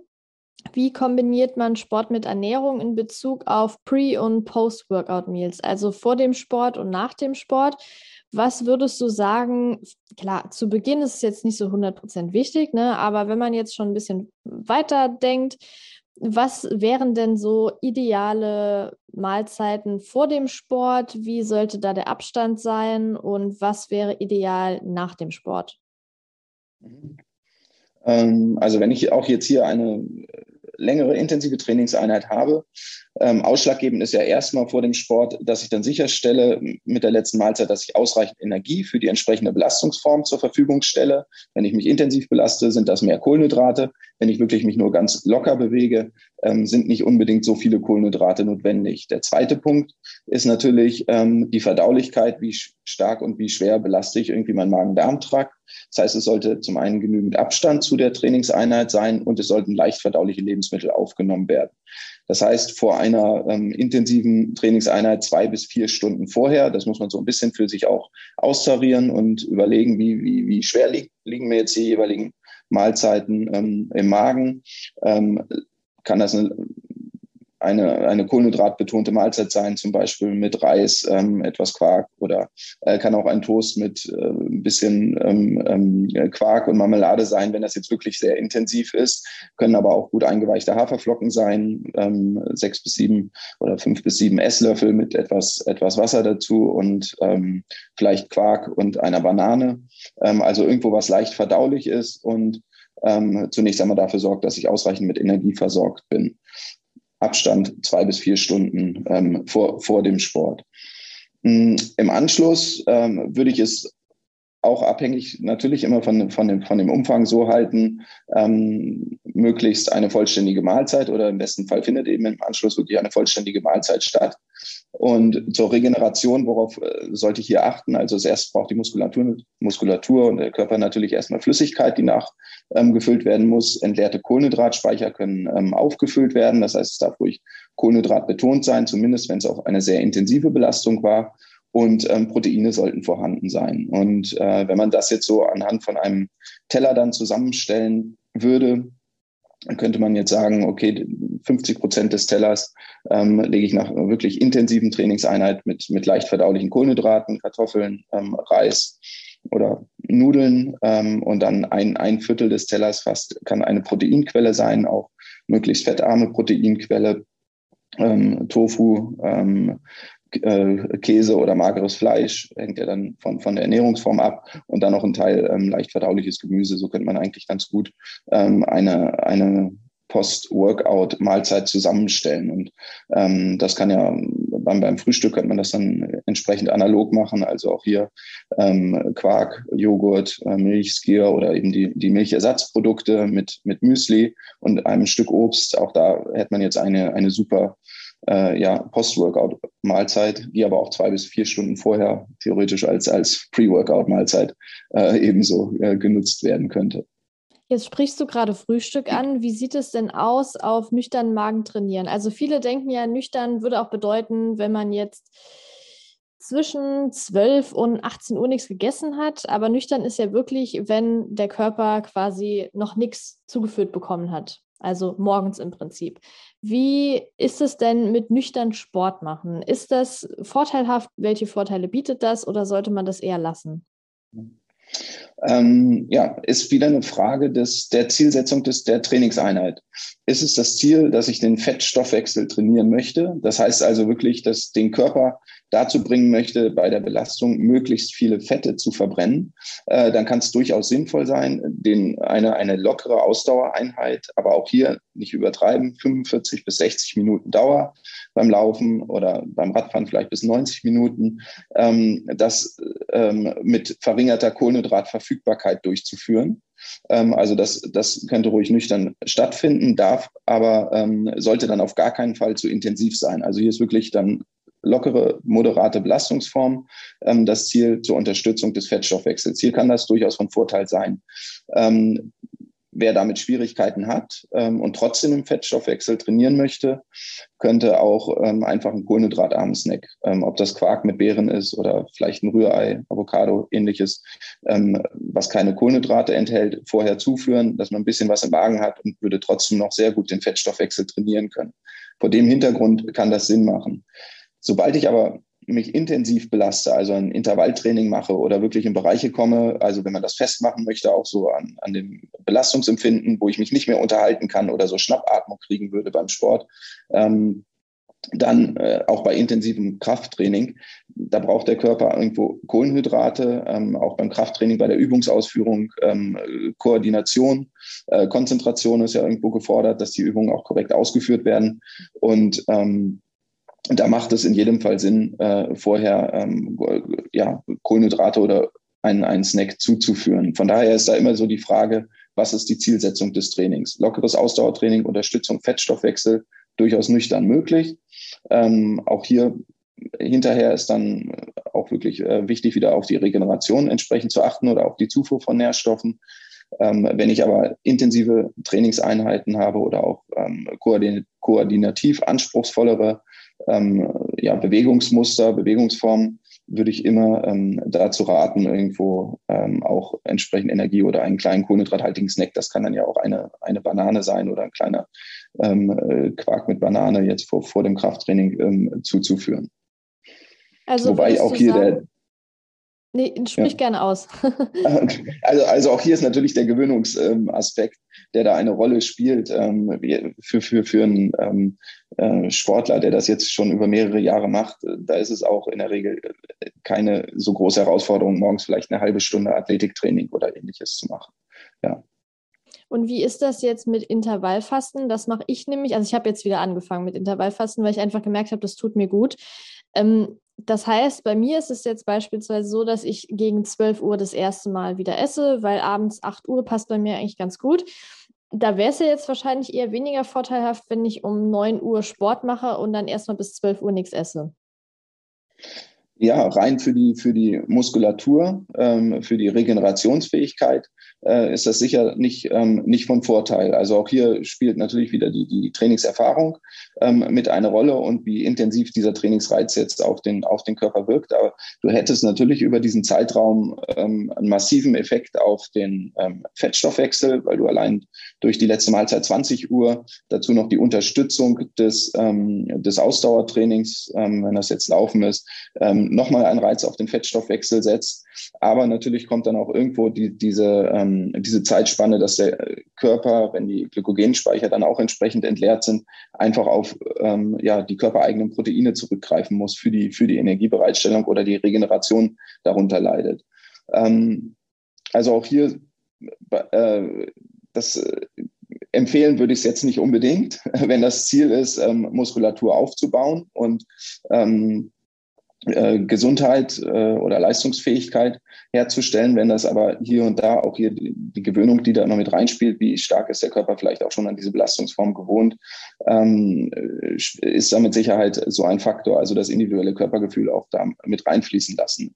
Wie kombiniert man Sport mit Ernährung in Bezug auf Pre- und Post-Workout-Meals, also vor dem Sport und nach dem Sport? Was würdest du sagen? Klar, zu Beginn ist es jetzt nicht so 100% wichtig, ne? aber wenn man jetzt schon ein bisschen weiter denkt, was wären denn so ideale Mahlzeiten vor dem Sport? Wie sollte da der Abstand sein? Und was wäre ideal nach dem Sport? Mhm. Ähm, also wenn ich auch jetzt hier eine längere intensive Trainingseinheit habe. Ähm, ausschlaggebend ist ja erstmal vor dem Sport, dass ich dann sicherstelle mit der letzten Mahlzeit, dass ich ausreichend Energie für die entsprechende Belastungsform zur Verfügung stelle. Wenn ich mich intensiv belaste, sind das mehr Kohlenhydrate. Wenn ich wirklich mich nur ganz locker bewege, ähm, sind nicht unbedingt so viele Kohlenhydrate notwendig. Der zweite Punkt ist natürlich ähm, die Verdaulichkeit, wie stark und wie schwer belaste ich irgendwie meinen Magen-Darm-Trakt. Das heißt, es sollte zum einen genügend Abstand zu der Trainingseinheit sein und es sollten leicht verdauliche Lebensmittel aufgenommen werden. Das heißt, vor einer ähm, intensiven Trainingseinheit zwei bis vier Stunden vorher, das muss man so ein bisschen für sich auch austarieren und überlegen, wie, wie, wie schwer li liegen mir jetzt die jeweiligen Mahlzeiten ähm, im Magen. Ähm, kann das eine eine, eine kohlenhydratbetonte Mahlzeit sein, zum Beispiel mit Reis, ähm, etwas Quark oder äh, kann auch ein Toast mit äh, ein bisschen ähm, ähm, Quark und Marmelade sein, wenn das jetzt wirklich sehr intensiv ist. Können aber auch gut eingeweichte Haferflocken sein, ähm, sechs bis sieben oder fünf bis sieben Esslöffel mit etwas, etwas Wasser dazu und ähm, vielleicht Quark und einer Banane. Ähm, also irgendwo was leicht verdaulich ist und ähm, zunächst einmal dafür sorgt, dass ich ausreichend mit Energie versorgt bin. Abstand zwei bis vier Stunden ähm, vor, vor dem Sport. Mm, Im Anschluss ähm, würde ich es auch abhängig natürlich immer von, von, dem, von dem Umfang so halten, ähm, möglichst eine vollständige Mahlzeit oder im besten Fall findet eben im Anschluss wirklich eine vollständige Mahlzeit statt. Und zur Regeneration, worauf äh, sollte ich hier achten? Also erst braucht die Muskulatur, Muskulatur und der Körper natürlich erstmal Flüssigkeit, die nachgefüllt ähm, werden muss. Entleerte Kohlenhydratspeicher können ähm, aufgefüllt werden. Das heißt, es darf ruhig Kohlenhydrat betont sein, zumindest wenn es auch eine sehr intensive Belastung war und ähm, Proteine sollten vorhanden sein. Und äh, wenn man das jetzt so anhand von einem Teller dann zusammenstellen würde, dann könnte man jetzt sagen, okay, 50 Prozent des Tellers ähm, lege ich nach wirklich intensiven Trainingseinheit mit, mit leicht verdaulichen Kohlenhydraten, Kartoffeln, ähm, Reis oder Nudeln ähm, und dann ein, ein Viertel des Tellers fast kann eine Proteinquelle sein, auch möglichst fettarme Proteinquelle, ähm, Tofu, ähm, äh, Käse oder mageres Fleisch, hängt ja dann von, von der Ernährungsform ab und dann noch ein Teil ähm, leicht verdauliches Gemüse. So könnte man eigentlich ganz gut ähm, eine, eine Post-Workout-Mahlzeit zusammenstellen. Und ähm, das kann ja beim, beim Frühstück könnte man das dann entsprechend analog machen. Also auch hier ähm, Quark, Joghurt, äh, Milch, Skier oder eben die, die Milchersatzprodukte mit, mit Müsli und einem Stück Obst. Auch da hätte man jetzt eine, eine super äh, ja, Post-Workout-Mahlzeit, die aber auch zwei bis vier Stunden vorher theoretisch als, als Pre-Workout-Mahlzeit äh, ebenso äh, genutzt werden könnte. Jetzt sprichst du gerade Frühstück an. Wie sieht es denn aus auf nüchternen Magen trainieren? Also viele denken ja, nüchtern würde auch bedeuten, wenn man jetzt zwischen 12 und 18 Uhr nichts gegessen hat. Aber nüchtern ist ja wirklich, wenn der Körper quasi noch nichts zugeführt bekommen hat. Also morgens im Prinzip. Wie ist es denn mit nüchtern Sport machen? Ist das vorteilhaft? Welche Vorteile bietet das oder sollte man das eher lassen? Ähm, ja, ist wieder eine Frage des, der Zielsetzung des, der Trainingseinheit. Ist es das Ziel, dass ich den Fettstoffwechsel trainieren möchte? Das heißt also wirklich, dass den Körper dazu bringen möchte, bei der Belastung möglichst viele Fette zu verbrennen, äh, dann kann es durchaus sinnvoll sein, den, eine, eine lockere Ausdauereinheit, aber auch hier nicht übertreiben, 45 bis 60 Minuten Dauer beim Laufen oder beim Radfahren vielleicht bis 90 Minuten, ähm, das ähm, mit verringerter Kohlenhydratverfügbarkeit durchzuführen. Ähm, also das, das könnte ruhig nüchtern stattfinden, darf aber ähm, sollte dann auf gar keinen Fall zu intensiv sein. Also hier ist wirklich dann lockere, moderate Belastungsform ähm, das Ziel zur Unterstützung des Fettstoffwechsels. Hier kann das durchaus von Vorteil sein. Ähm, wer damit Schwierigkeiten hat ähm, und trotzdem im Fettstoffwechsel trainieren möchte, könnte auch ähm, einfach einen kohlenhydratarmen Snack, ähm, ob das Quark mit Beeren ist oder vielleicht ein Rührei, Avocado, ähnliches, ähm, was keine Kohlenhydrate enthält, vorher zuführen, dass man ein bisschen was im Magen hat und würde trotzdem noch sehr gut den Fettstoffwechsel trainieren können. Vor dem Hintergrund kann das Sinn machen. Sobald ich aber mich intensiv belaste, also ein Intervalltraining mache oder wirklich in Bereiche komme, also wenn man das festmachen möchte, auch so an, an dem Belastungsempfinden, wo ich mich nicht mehr unterhalten kann oder so Schnappatmung kriegen würde beim Sport, ähm, dann äh, auch bei intensivem Krafttraining, da braucht der Körper irgendwo Kohlenhydrate, ähm, auch beim Krafttraining, bei der Übungsausführung, ähm, Koordination, äh, Konzentration ist ja irgendwo gefordert, dass die Übungen auch korrekt ausgeführt werden. Und ähm, da macht es in jedem Fall Sinn, äh, vorher ähm, ja, Kohlenhydrate oder einen, einen Snack zuzuführen. Von daher ist da immer so die Frage, was ist die Zielsetzung des Trainings? Lockeres Ausdauertraining, Unterstützung Fettstoffwechsel, durchaus nüchtern möglich. Ähm, auch hier hinterher ist dann auch wirklich äh, wichtig, wieder auf die Regeneration entsprechend zu achten oder auf die Zufuhr von Nährstoffen. Ähm, wenn ich aber intensive Trainingseinheiten habe oder auch ähm, koordinativ anspruchsvollere ähm, ja, Bewegungsmuster, Bewegungsformen, würde ich immer ähm, dazu raten, irgendwo ähm, auch entsprechend Energie oder einen kleinen kohlenhydrathaltigen Snack, das kann dann ja auch eine, eine Banane sein oder ein kleiner ähm, äh, Quark mit Banane jetzt vor, vor dem Krafttraining ähm, zuzuführen. Also Wobei auch hier sagen, der, Nee, sprich ja. gerne aus. also, also auch hier ist natürlich der Gewöhnungsaspekt, der da eine Rolle spielt. Ähm, für, für, für einen ähm, äh, Sportler, der das jetzt schon über mehrere Jahre macht, da ist es auch in der Regel äh, keine so große Herausforderung, morgens vielleicht eine halbe Stunde Athletiktraining oder ähnliches zu machen. Ja. Und wie ist das jetzt mit Intervallfasten? Das mache ich nämlich. Also ich habe jetzt wieder angefangen mit Intervallfasten, weil ich einfach gemerkt habe, das tut mir gut. Ähm, das heißt, bei mir ist es jetzt beispielsweise so, dass ich gegen 12 Uhr das erste Mal wieder esse, weil abends 8 Uhr passt bei mir eigentlich ganz gut. Da wäre es ja jetzt wahrscheinlich eher weniger vorteilhaft, wenn ich um 9 Uhr Sport mache und dann erstmal bis 12 Uhr nichts esse. Ja, rein für die, für die Muskulatur, ähm, für die Regenerationsfähigkeit äh, ist das sicher nicht, ähm, nicht von Vorteil. Also auch hier spielt natürlich wieder die, die Trainingserfahrung ähm, mit eine Rolle und wie intensiv dieser Trainingsreiz jetzt auf den, auf den Körper wirkt. Aber du hättest natürlich über diesen Zeitraum ähm, einen massiven Effekt auf den ähm, Fettstoffwechsel, weil du allein durch die letzte Mahlzeit 20 Uhr dazu noch die Unterstützung des, ähm, des Ausdauertrainings, wenn das jetzt Laufen ist, nochmal einen Reiz auf den Fettstoffwechsel setzt. Aber natürlich kommt dann auch irgendwo die, diese, ähm, diese Zeitspanne, dass der Körper, wenn die Glykogenspeicher dann auch entsprechend entleert sind, einfach auf ähm, ja, die körpereigenen Proteine zurückgreifen muss für die, für die Energiebereitstellung oder die Regeneration darunter leidet. Ähm, also auch hier, äh, das äh, empfehlen würde ich es jetzt nicht unbedingt, wenn das Ziel ist, ähm, Muskulatur aufzubauen und ähm, äh, Gesundheit äh, oder Leistungsfähigkeit herzustellen. Wenn das aber hier und da auch hier die, die, Gewöhnung, die da immer mit reinspielt, wie stark ist der Körper vielleicht auch schon an diese Belastungsform gewohnt, ähm, äh, ist da mit Sicherheit so ein Faktor, also das individuelle Körpergefühl auch da mit reinfließen lassen.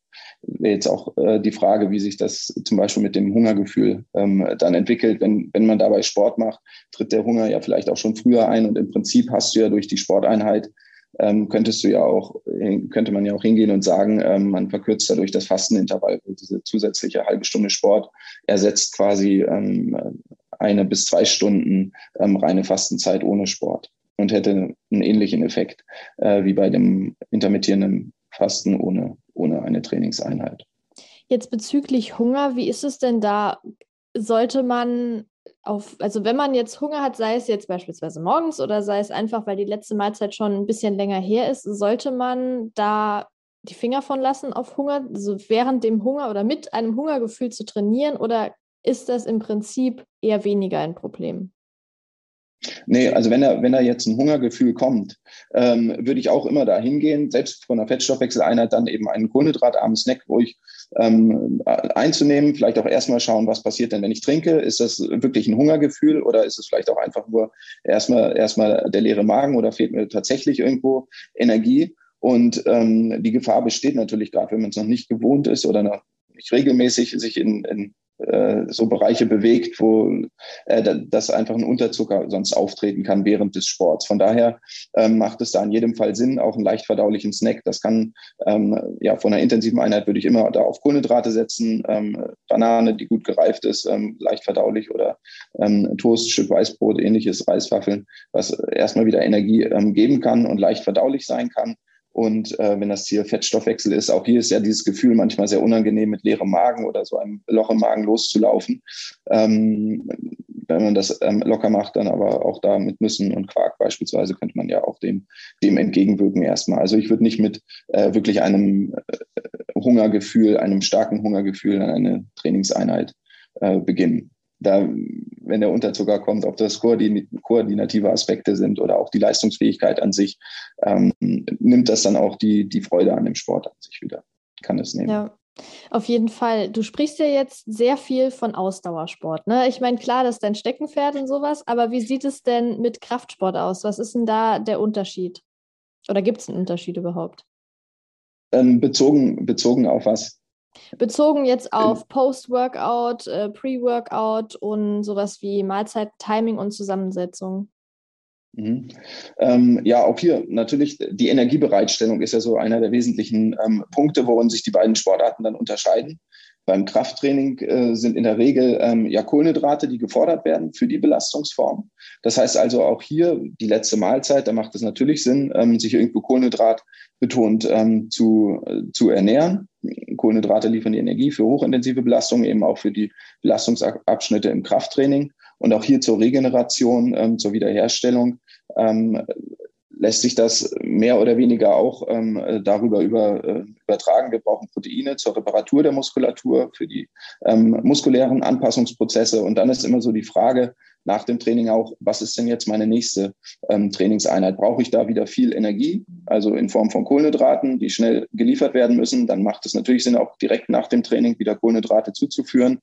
Jetzt auch äh, die Frage, wie sich das zum Beispiel mit dem Hungergefühl ähm, dann entwickelt. Wenn, wenn man dabei Sport macht, tritt der Hunger ja vielleicht auch schon früher ein und im Prinzip hast du ja durch die Sporteinheit ähm, könntest du ja auch, könnte man ja auch hingehen und sagen, ähm, man verkürzt dadurch das Fastenintervall. Diese zusätzliche halbe Stunde Sport ersetzt quasi ähm, eine bis zwei Stunden ähm, reine Fastenzeit ohne Sport und hätte einen ähnlichen Effekt äh, wie bei dem intermittierenden Fasten ohne, ohne eine Trainingseinheit. Jetzt bezüglich Hunger, wie ist es denn da? Sollte man auf, also wenn man jetzt Hunger hat, sei es jetzt beispielsweise morgens oder sei es einfach, weil die letzte Mahlzeit schon ein bisschen länger her ist, sollte man da die Finger von lassen auf Hunger, also während dem Hunger oder mit einem Hungergefühl zu trainieren oder ist das im Prinzip eher weniger ein Problem? Nee, also wenn da, wenn da jetzt ein Hungergefühl kommt, ähm, würde ich auch immer da hingehen, selbst von einer Fettstoffwechseleinheit dann eben einen kohlenhydratarmen Snack ruhig ähm, einzunehmen. Vielleicht auch erstmal schauen, was passiert denn, wenn ich trinke. Ist das wirklich ein Hungergefühl oder ist es vielleicht auch einfach nur erstmal, erstmal der leere Magen oder fehlt mir tatsächlich irgendwo Energie? Und ähm, die Gefahr besteht natürlich gerade, wenn man es noch nicht gewohnt ist oder noch nicht regelmäßig sich in, in so Bereiche bewegt, wo äh, das einfach ein Unterzucker sonst auftreten kann während des Sports. Von daher ähm, macht es da in jedem Fall Sinn, auch einen leicht verdaulichen Snack. Das kann ähm, ja von einer intensiven Einheit würde ich immer da auf Kohlenhydrate setzen, ähm, Banane, die gut gereift ist, ähm, leicht verdaulich oder ähm, Toast, Stück Weißbrot, ähnliches Reiswaffeln, was erstmal wieder Energie ähm, geben kann und leicht verdaulich sein kann. Und äh, wenn das Ziel Fettstoffwechsel ist, auch hier ist ja dieses Gefühl manchmal sehr unangenehm, mit leerem Magen oder so einem Loch im Magen loszulaufen. Ähm, wenn man das ähm, locker macht, dann aber auch da mit Nüssen und Quark beispielsweise könnte man ja auch dem, dem entgegenwirken erstmal. Also ich würde nicht mit äh, wirklich einem äh, Hungergefühl, einem starken Hungergefühl an eine Trainingseinheit äh, beginnen da, wenn der Unterzucker kommt, ob das koordinative Aspekte sind oder auch die Leistungsfähigkeit an sich, ähm, nimmt das dann auch die, die Freude an dem Sport an sich wieder. Kann es nehmen. Ja. Auf jeden Fall. Du sprichst ja jetzt sehr viel von Ausdauersport. Ne? Ich meine, klar, das ist dein Steckenpferd und sowas, aber wie sieht es denn mit Kraftsport aus? Was ist denn da der Unterschied? Oder gibt es einen Unterschied überhaupt? Ähm, bezogen, bezogen auf was? Bezogen jetzt auf Post-Workout, äh, Pre-Workout und sowas wie Mahlzeit, Timing und Zusammensetzung. Mhm. Ähm, ja, auch hier natürlich die Energiebereitstellung ist ja so einer der wesentlichen ähm, Punkte, worin sich die beiden Sportarten dann unterscheiden. Beim Krafttraining äh, sind in der Regel ähm, ja Kohlenhydrate, die gefordert werden für die Belastungsform. Das heißt also auch hier die letzte Mahlzeit, da macht es natürlich Sinn, ähm, sich irgendwo Kohlenhydrat betont ähm, zu, äh, zu ernähren. Kohlenhydrate liefern die Energie für hochintensive Belastungen, eben auch für die Belastungsabschnitte im Krafttraining. Und auch hier zur Regeneration, ähm, zur Wiederherstellung ähm, lässt sich das mehr oder weniger auch ähm, darüber über, äh, übertragen. Wir brauchen Proteine zur Reparatur der Muskulatur, für die ähm, muskulären Anpassungsprozesse. Und dann ist immer so die Frage nach dem Training auch, was ist denn jetzt meine nächste ähm, Trainingseinheit? Brauche ich da wieder viel Energie, also in Form von Kohlenhydraten, die schnell geliefert werden müssen? Dann macht es natürlich Sinn, auch direkt nach dem Training wieder Kohlenhydrate zuzuführen.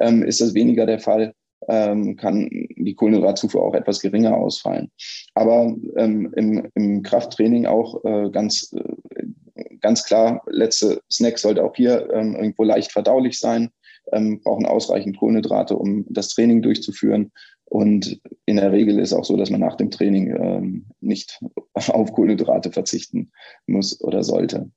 Ähm, ist das weniger der Fall? Ähm, kann die Kohlenhydratzufuhr auch etwas geringer ausfallen. Aber ähm, im, im, Krafttraining auch äh, ganz, äh, ganz klar, letzte Snack sollte auch hier ähm, irgendwo leicht verdaulich sein, ähm, brauchen ausreichend Kohlenhydrate, um das Training durchzuführen. Und in der Regel ist auch so, dass man nach dem Training ähm, nicht auf Kohlenhydrate verzichten muss oder sollte.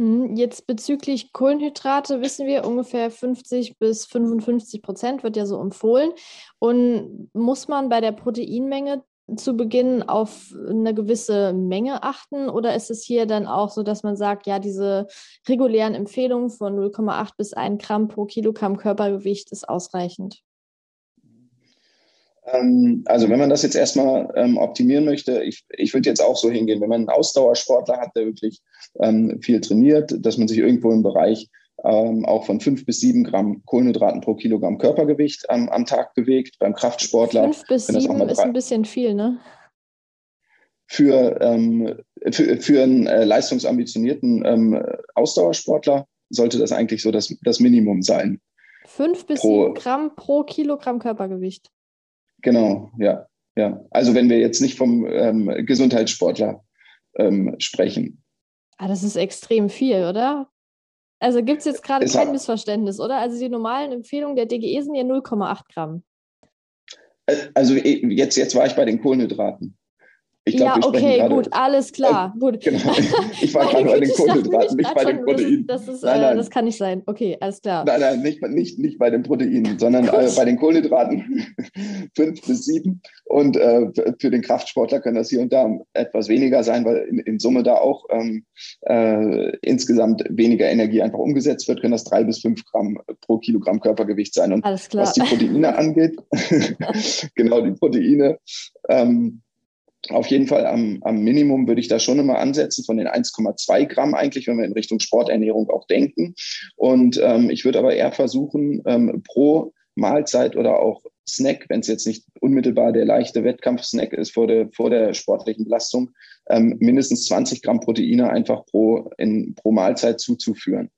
Mhm, jetzt bezüglich Kohlenhydrate wissen wir ungefähr 50 bis 55 Prozent wird ja so empfohlen. Und muss man bei der Proteinmenge zu Beginn auf eine gewisse Menge achten oder ist es hier dann auch so, dass man sagt, ja, diese regulären Empfehlungen von 0,8 bis 1 Gramm pro Kilogramm Körpergewicht ist ausreichend? Ähm, also wenn man das jetzt erstmal ähm, optimieren möchte, ich, ich würde jetzt auch so hingehen, wenn man einen Ausdauersportler hat, der wirklich ähm, viel trainiert, dass man sich irgendwo im Bereich ähm, auch von fünf bis sieben Gramm Kohlenhydraten pro Kilogramm Körpergewicht ähm, am Tag bewegt. Beim Kraftsportler. Fünf bis sieben ist ein bisschen viel, ne? Für, ähm, für, für einen äh, leistungsambitionierten Ausdauersportler sollte das eigentlich so das, das Minimum sein. Fünf bis pro, sieben Gramm pro Kilogramm Körpergewicht. Genau, ja. ja. Also wenn wir jetzt nicht vom ähm, Gesundheitssportler ähm, sprechen. Ah, das ist extrem viel, oder? Also gibt es jetzt gerade kein Missverständnis, oder? Also die normalen Empfehlungen der DGE sind ja 0,8 Gramm. Äh, also äh, jetzt, jetzt war ich bei den Kohlenhydraten. Ich glaub, ja, okay, grade, gut, alles klar. Äh, gut. Genau. Ich war gerade bei den Kohlenhydraten, nicht bei den Proteinen. Das, ist, nein, äh, nein. das kann nicht sein. Okay, alles klar. Nein, nein, nicht, nicht, nicht bei den Proteinen, sondern äh, bei den Kohlenhydraten fünf bis sieben. Und äh, für den Kraftsportler kann das hier und da etwas weniger sein, weil in, in Summe da auch ähm, äh, insgesamt weniger Energie einfach umgesetzt wird, können das drei bis fünf Gramm pro Kilogramm Körpergewicht sein. Und alles klar. was die Proteine angeht, genau die Proteine, ähm, auf jeden Fall am, am Minimum würde ich da schon immer ansetzen, von den 1,2 Gramm eigentlich, wenn wir in Richtung Sporternährung auch denken. Und ähm, ich würde aber eher versuchen, ähm, pro Mahlzeit oder auch Snack, wenn es jetzt nicht unmittelbar der leichte Wettkampfsnack ist vor der, vor der sportlichen Belastung, ähm, mindestens 20 Gramm Proteine einfach pro, in, pro Mahlzeit zuzuführen.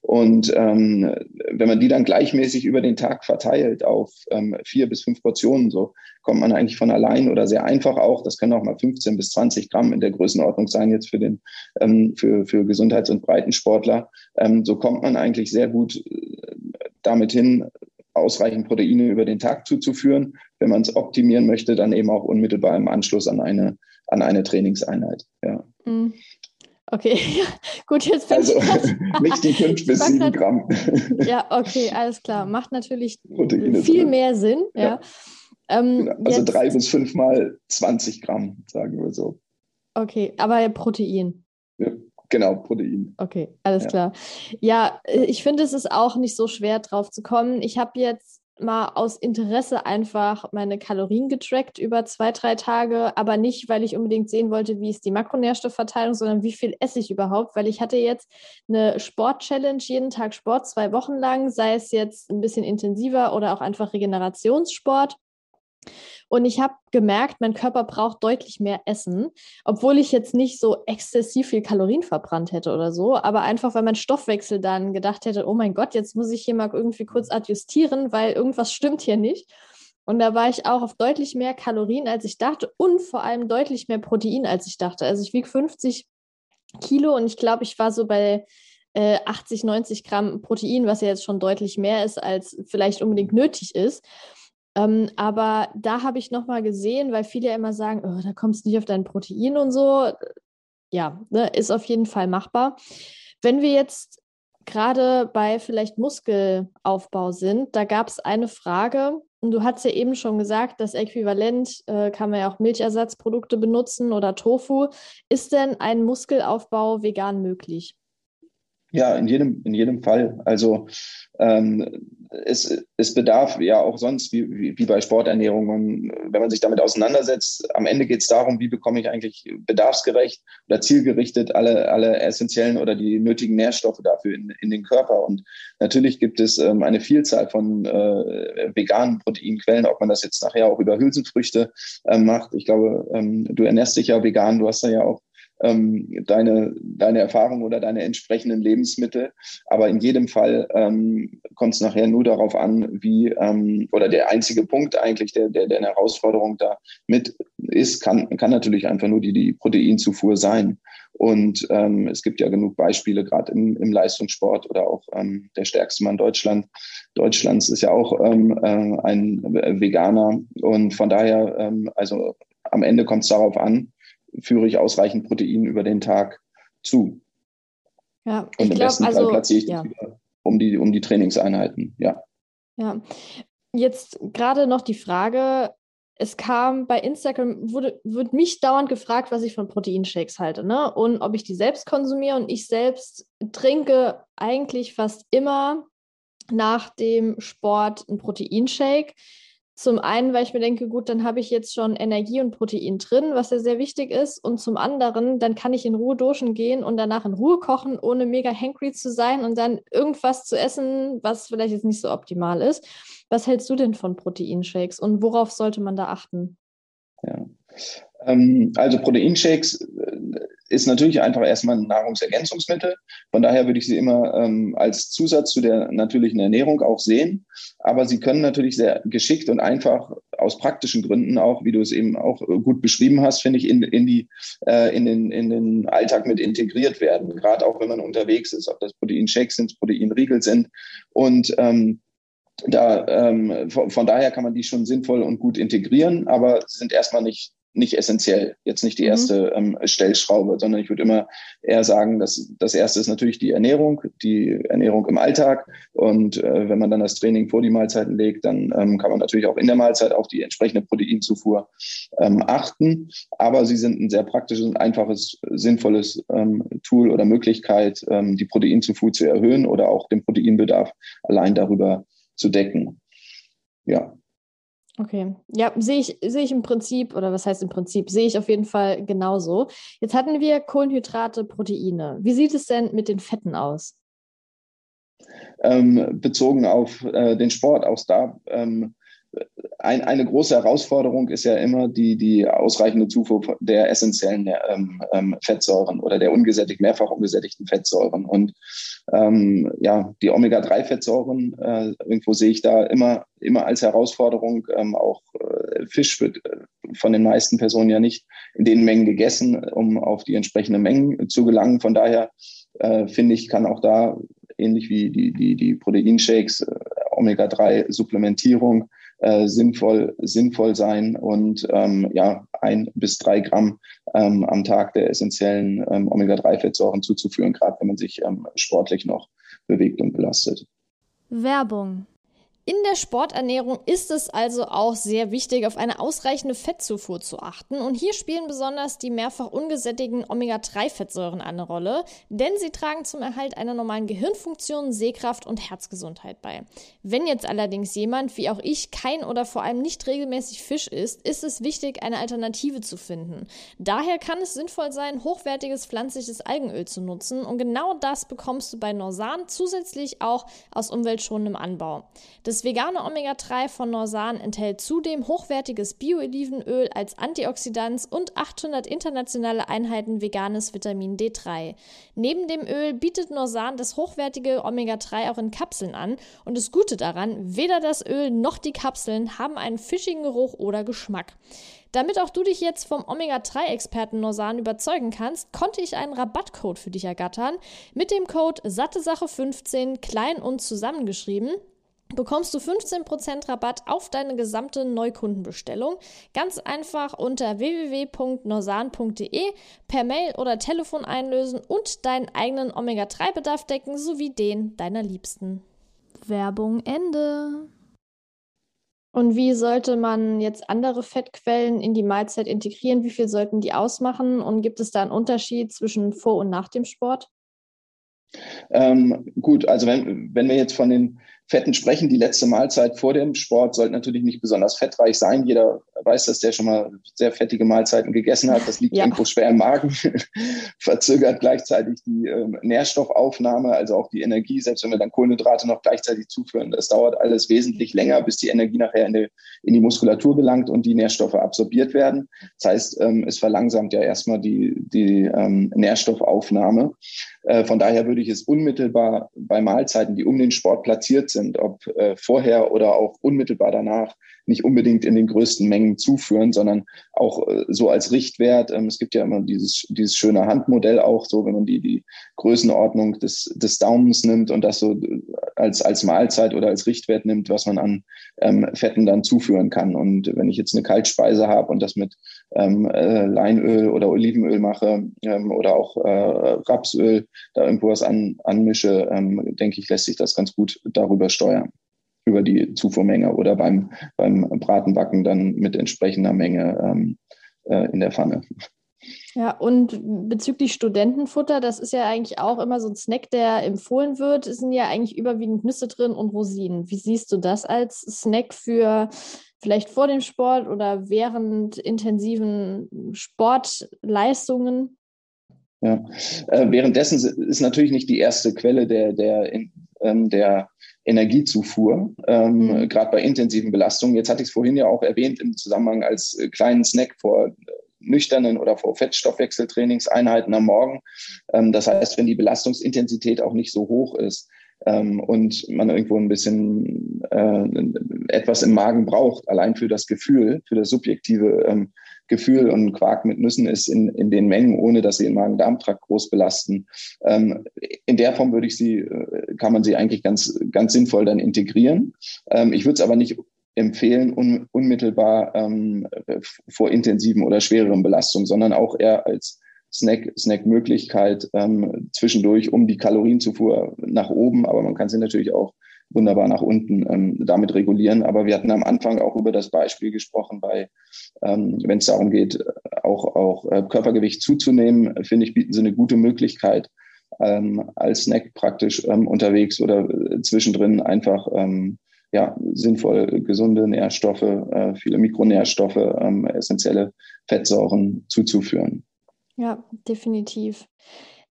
Und ähm, wenn man die dann gleichmäßig über den Tag verteilt auf ähm, vier bis fünf Portionen, so kommt man eigentlich von allein oder sehr einfach auch. Das können auch mal 15 bis 20 Gramm in der Größenordnung sein jetzt für den ähm, für, für Gesundheits- und Breitensportler. Ähm, so kommt man eigentlich sehr gut äh, damit hin, ausreichend Proteine über den Tag zuzuführen. Wenn man es optimieren möchte, dann eben auch unmittelbar im Anschluss an eine, an eine Trainingseinheit. Ja. Mhm. Okay, gut, jetzt bin also, ich. nicht die fünf bis sieben Gramm. Ja, okay, alles klar. Macht natürlich Proteine viel drin. mehr Sinn. Ja. ja. Ähm, genau. Also jetzt, drei bis fünf mal 20 Gramm, sagen wir so. Okay, aber Protein. Ja, genau, Protein. Okay, alles ja. klar. Ja, äh, ich finde, es ist auch nicht so schwer drauf zu kommen. Ich habe jetzt mal aus Interesse einfach meine Kalorien getrackt über zwei, drei Tage, aber nicht, weil ich unbedingt sehen wollte, wie ist die Makronährstoffverteilung, sondern wie viel esse ich überhaupt, weil ich hatte jetzt eine Sport-Challenge, jeden Tag Sport, zwei Wochen lang, sei es jetzt ein bisschen intensiver oder auch einfach Regenerationssport. Und ich habe gemerkt, mein Körper braucht deutlich mehr Essen, obwohl ich jetzt nicht so exzessiv viel Kalorien verbrannt hätte oder so, aber einfach, weil mein Stoffwechsel dann gedacht hätte, oh mein Gott, jetzt muss ich hier mal irgendwie kurz adjustieren, weil irgendwas stimmt hier nicht. Und da war ich auch auf deutlich mehr Kalorien, als ich dachte und vor allem deutlich mehr Protein, als ich dachte. Also ich wiege 50 Kilo und ich glaube, ich war so bei äh, 80, 90 Gramm Protein, was ja jetzt schon deutlich mehr ist, als vielleicht unbedingt nötig ist. Ähm, aber da habe ich nochmal gesehen, weil viele ja immer sagen, oh, da kommst du nicht auf dein Protein und so. Ja, ne, ist auf jeden Fall machbar. Wenn wir jetzt gerade bei vielleicht Muskelaufbau sind, da gab es eine Frage, und du hast ja eben schon gesagt, das Äquivalent äh, kann man ja auch Milchersatzprodukte benutzen oder Tofu. Ist denn ein Muskelaufbau vegan möglich? Ja, in jedem, in jedem Fall. Also ähm, es, es bedarf ja auch sonst, wie, wie, wie bei Sporternährung, wenn man sich damit auseinandersetzt, am Ende geht es darum, wie bekomme ich eigentlich bedarfsgerecht oder zielgerichtet alle, alle essentiellen oder die nötigen Nährstoffe dafür in, in den Körper. Und natürlich gibt es ähm, eine Vielzahl von äh, veganen Proteinquellen, ob man das jetzt nachher auch über Hülsenfrüchte äh, macht. Ich glaube, ähm, du ernährst dich ja vegan, du hast da ja auch ähm, deine, deine Erfahrung oder deine entsprechenden Lebensmittel. Aber in jedem Fall ähm, kommt es nachher nur darauf an, wie, ähm, oder der einzige Punkt eigentlich, der, der, der eine Herausforderung da mit ist, kann, kann natürlich einfach nur die, die Proteinzufuhr sein. Und ähm, es gibt ja genug Beispiele, gerade im, im Leistungssport oder auch ähm, der stärkste Mann Deutschland. Deutschlands ist ja auch ähm, äh, ein Veganer. Und von daher, ähm, also am Ende kommt es darauf an, führe ich ausreichend Protein über den Tag zu. Ja, und im glaub, besten Fall also, platziere ich ja. das wieder um die, um die Trainingseinheiten, ja. Ja, jetzt gerade noch die Frage, es kam bei Instagram, wurde, wird mich dauernd gefragt, was ich von Proteinshakes halte, ne? Und ob ich die selbst konsumiere. Und ich selbst trinke eigentlich fast immer nach dem Sport einen Proteinshake. Zum einen, weil ich mir denke, gut, dann habe ich jetzt schon Energie und Protein drin, was ja sehr wichtig ist. Und zum anderen, dann kann ich in Ruhe duschen gehen und danach in Ruhe kochen, ohne mega hangry zu sein und dann irgendwas zu essen, was vielleicht jetzt nicht so optimal ist. Was hältst du denn von Proteinshakes und worauf sollte man da achten? Ja. Ähm, also Proteinshakes äh, ist natürlich einfach erstmal ein Nahrungsergänzungsmittel. Von daher würde ich sie immer ähm, als Zusatz zu der natürlichen Ernährung auch sehen. Aber sie können natürlich sehr geschickt und einfach aus praktischen Gründen auch, wie du es eben auch äh, gut beschrieben hast, finde ich, in, in, die, äh, in, den, in den Alltag mit integriert werden. Gerade auch wenn man unterwegs ist, ob das Proteinshakes sind, Proteinriegel sind. Und ähm, da, ähm, von, von, daher kann man die schon sinnvoll und gut integrieren, aber sind erstmal nicht nicht essentiell, jetzt nicht die mhm. erste mhm. ähm, Stellschraube, sondern ich würde immer eher sagen, dass das erste ist natürlich die Ernährung, die Ernährung im Alltag. Und äh, wenn man dann das Training vor die Mahlzeiten legt, dann ähm, kann man natürlich auch in der Mahlzeit auf die entsprechende Proteinzufuhr ähm, achten. Aber sie sind ein sehr praktisches und einfaches, sinnvolles ähm, Tool oder Möglichkeit, ähm, die Proteinzufuhr zu erhöhen oder auch den Proteinbedarf allein darüber zu decken. Ja, Okay, ja, sehe ich, sehe ich im Prinzip, oder was heißt im Prinzip, sehe ich auf jeden Fall genauso. Jetzt hatten wir Kohlenhydrate, Proteine. Wie sieht es denn mit den Fetten aus? Ähm, bezogen auf äh, den Sport, auch da ähm, ein, eine große Herausforderung ist ja immer die, die ausreichende Zufuhr der essentiellen ähm, ähm, Fettsäuren oder der ungesättigt, mehrfach ungesättigten Fettsäuren. Und ähm, ja, die Omega-3-Fettsäuren, äh, irgendwo sehe ich da immer, immer als Herausforderung. Ähm, auch äh, Fisch wird äh, von den meisten Personen ja nicht in den Mengen gegessen, um auf die entsprechenden Mengen zu gelangen. Von daher äh, finde ich, kann auch da ähnlich wie die, die, die Proteinshakes, äh, Omega-3-Supplementierung äh, sinnvoll, sinnvoll sein und ähm, ja, ein bis drei Gramm ähm, am Tag der essentiellen ähm, Omega-3-Fettsäuren zuzuführen, gerade wenn man sich ähm, sportlich noch bewegt und belastet. Werbung in der Sporternährung ist es also auch sehr wichtig, auf eine ausreichende Fettzufuhr zu achten. Und hier spielen besonders die mehrfach ungesättigten Omega-3-Fettsäuren eine Rolle, denn sie tragen zum Erhalt einer normalen Gehirnfunktion, Sehkraft und Herzgesundheit bei. Wenn jetzt allerdings jemand, wie auch ich, kein oder vor allem nicht regelmäßig Fisch isst, ist es wichtig, eine Alternative zu finden. Daher kann es sinnvoll sein, hochwertiges pflanzliches Algenöl zu nutzen. Und genau das bekommst du bei Norsan zusätzlich auch aus umweltschonendem Anbau. Das vegane Omega-3 von Norsan enthält zudem hochwertiges Bio-Olivenöl als Antioxidant und 800 internationale Einheiten veganes Vitamin D3. Neben dem Öl bietet Norsan das hochwertige Omega-3 auch in Kapseln an und das Gute daran, weder das Öl noch die Kapseln haben einen fischigen Geruch oder Geschmack. Damit auch du dich jetzt vom Omega-3-Experten Norsan überzeugen kannst, konnte ich einen Rabattcode für dich ergattern. Mit dem Code SatteSache15 klein und zusammengeschrieben bekommst du 15% Rabatt auf deine gesamte Neukundenbestellung. Ganz einfach unter www.norsan.de per Mail oder Telefon einlösen und deinen eigenen Omega-3-Bedarf decken sowie den deiner Liebsten. Werbung Ende. Und wie sollte man jetzt andere Fettquellen in die Mahlzeit integrieren? Wie viel sollten die ausmachen? Und gibt es da einen Unterschied zwischen vor und nach dem Sport? Ähm, gut, also wenn, wenn wir jetzt von den Fetten sprechen, die letzte Mahlzeit vor dem Sport sollte natürlich nicht besonders fettreich sein. Jeder weiß, dass der schon mal sehr fettige Mahlzeiten gegessen hat. Das liegt ja. irgendwo schwer im Magen, verzögert gleichzeitig die äh, Nährstoffaufnahme, also auch die Energie, selbst wenn wir dann Kohlenhydrate noch gleichzeitig zuführen. Das dauert alles wesentlich länger, bis die Energie nachher in die, in die Muskulatur gelangt und die Nährstoffe absorbiert werden. Das heißt, ähm, es verlangsamt ja erstmal die, die ähm, Nährstoffaufnahme. Äh, von daher würde ich es unmittelbar bei Mahlzeiten, die um den Sport platziert sind, ob äh, vorher oder auch unmittelbar danach, nicht unbedingt in den größten Mengen zuführen, sondern auch äh, so als Richtwert. Ähm, es gibt ja immer dieses, dieses schöne Handmodell auch so, wenn man die, die Größenordnung des, des Daumens nimmt und das so äh, als, als Mahlzeit oder als Richtwert nimmt, was man an ähm, Fetten dann zuführen kann. Und wenn ich jetzt eine Kaltspeise habe und das mit ähm, äh, Leinöl oder Olivenöl mache ähm, oder auch äh, Rapsöl, da irgendwo was an, anmische, ähm, denke ich, lässt sich das ganz gut darüber steuern über die Zufuhrmenge oder beim, beim Bratenbacken dann mit entsprechender Menge ähm, äh, in der Pfanne. Ja, und bezüglich Studentenfutter, das ist ja eigentlich auch immer so ein Snack, der empfohlen wird. Es sind ja eigentlich überwiegend Nüsse drin und Rosinen. Wie siehst du das als Snack für vielleicht vor dem Sport oder während intensiven Sportleistungen? Ja, äh, währenddessen ist natürlich nicht die erste Quelle der, der, ähm, der Energiezufuhr, ähm, mhm. gerade bei intensiven Belastungen. Jetzt hatte ich es vorhin ja auch erwähnt im Zusammenhang als äh, kleinen Snack vor äh, nüchternen oder vor Fettstoffwechseltrainingseinheiten am Morgen. Ähm, das heißt, wenn die Belastungsintensität auch nicht so hoch ist, ähm, und man irgendwo ein bisschen äh, etwas im Magen braucht, allein für das Gefühl, für das subjektive ähm, Gefühl und Quark mit Nüssen ist in, in den Mengen, ohne dass sie den Magen-Darm-Trakt groß belasten. Ähm, in der Form würde ich sie, äh, kann man sie eigentlich ganz, ganz sinnvoll dann integrieren. Ähm, ich würde es aber nicht empfehlen, un, unmittelbar ähm, vor intensiven oder schwereren Belastungen, sondern auch eher als Snack, Snack-Möglichkeit ähm, zwischendurch, um die Kalorienzufuhr nach oben, aber man kann sie natürlich auch wunderbar nach unten ähm, damit regulieren. Aber wir hatten am Anfang auch über das Beispiel gesprochen, bei, ähm, wenn es darum geht, auch, auch äh, Körpergewicht zuzunehmen, finde ich, bieten sie eine gute Möglichkeit, ähm, als Snack praktisch ähm, unterwegs oder äh, zwischendrin einfach ähm, ja, sinnvoll gesunde Nährstoffe, äh, viele Mikronährstoffe, ähm, essentielle Fettsäuren zuzuführen. Ja, definitiv.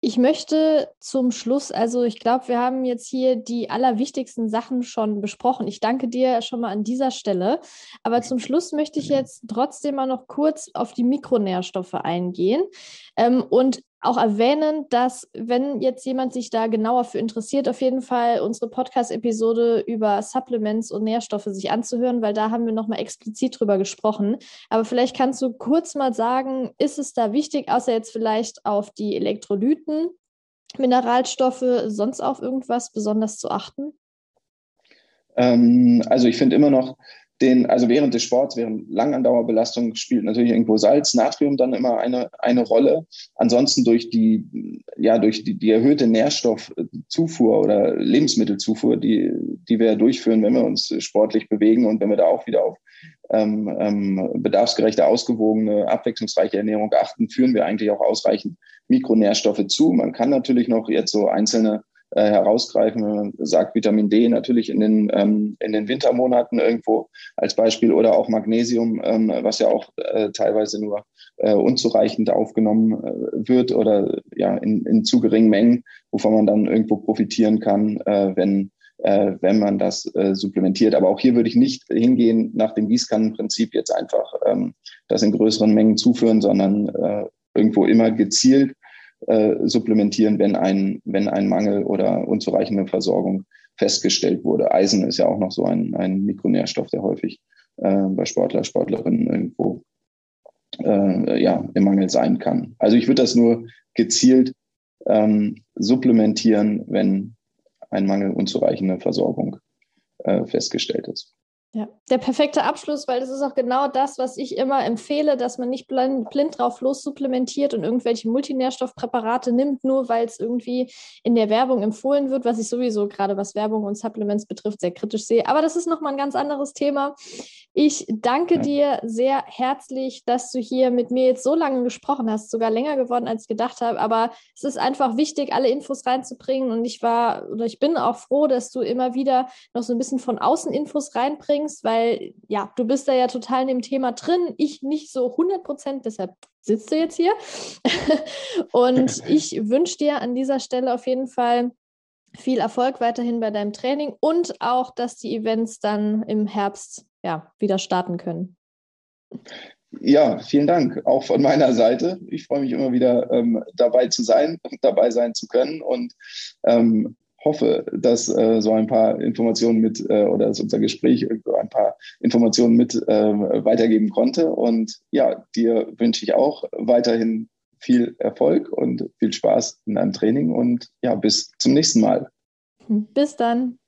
Ich möchte zum Schluss, also ich glaube, wir haben jetzt hier die allerwichtigsten Sachen schon besprochen. Ich danke dir schon mal an dieser Stelle. Aber zum Schluss möchte ich jetzt trotzdem mal noch kurz auf die Mikronährstoffe eingehen. Ähm, und auch erwähnen, dass wenn jetzt jemand sich da genauer für interessiert, auf jeden Fall unsere Podcast-Episode über Supplements und Nährstoffe sich anzuhören, weil da haben wir nochmal explizit drüber gesprochen. Aber vielleicht kannst du kurz mal sagen, ist es da wichtig, außer jetzt vielleicht auf die Elektrolyten, Mineralstoffe, sonst auf irgendwas besonders zu achten? Ähm, also ich finde immer noch, den, also während des Sports, während Langandauerbelastung spielt natürlich irgendwo Salz, Natrium dann immer eine, eine Rolle. Ansonsten durch die, ja, durch die, die erhöhte Nährstoffzufuhr oder Lebensmittelzufuhr, die, die wir durchführen, wenn wir uns sportlich bewegen und wenn wir da auch wieder auf ähm, ähm, bedarfsgerechte, ausgewogene, abwechslungsreiche Ernährung achten, führen wir eigentlich auch ausreichend Mikronährstoffe zu. Man kann natürlich noch jetzt so einzelne äh, herausgreifen. Wenn man sagt, Vitamin D natürlich in den, ähm, in den Wintermonaten irgendwo als Beispiel oder auch Magnesium, ähm, was ja auch äh, teilweise nur äh, unzureichend aufgenommen äh, wird oder ja in, in zu geringen Mengen, wovon man dann irgendwo profitieren kann, äh, wenn äh, wenn man das äh, supplementiert. Aber auch hier würde ich nicht hingehen nach dem Gießkannenprinzip jetzt einfach ähm, das in größeren Mengen zuführen, sondern äh, irgendwo immer gezielt äh, supplementieren, wenn ein, wenn ein Mangel oder unzureichende Versorgung festgestellt wurde. Eisen ist ja auch noch so ein, ein Mikronährstoff, der häufig äh, bei Sportler, Sportlerinnen irgendwo äh, ja, im Mangel sein kann. Also ich würde das nur gezielt ähm, supplementieren, wenn ein Mangel unzureichende Versorgung äh, festgestellt ist. Ja, der perfekte Abschluss, weil das ist auch genau das, was ich immer empfehle, dass man nicht blind, blind drauf los supplementiert und irgendwelche Multinährstoffpräparate nimmt, nur weil es irgendwie in der Werbung empfohlen wird, was ich sowieso gerade was Werbung und Supplements betrifft sehr kritisch sehe. Aber das ist nochmal ein ganz anderes Thema. Ich danke ja. dir sehr herzlich, dass du hier mit mir jetzt so lange gesprochen hast, sogar länger geworden, als ich gedacht habe. Aber es ist einfach wichtig, alle Infos reinzubringen. Und ich war oder ich bin auch froh, dass du immer wieder noch so ein bisschen von außen Infos reinbringst, weil ja, du bist da ja total in dem Thema drin. Ich nicht so 100 Prozent, deshalb sitzt du jetzt hier. und ich wünsche dir an dieser Stelle auf jeden Fall viel Erfolg weiterhin bei deinem Training und auch, dass die Events dann im Herbst ja, wieder starten können. Ja, vielen Dank auch von meiner Seite. Ich freue mich immer wieder ähm, dabei zu sein, dabei sein zu können und ähm, hoffe, dass äh, so ein paar Informationen mit äh, oder dass unser Gespräch ein paar Informationen mit äh, weitergeben konnte. Und ja, dir wünsche ich auch weiterhin viel Erfolg und viel Spaß in deinem Training und ja, bis zum nächsten Mal. Bis dann.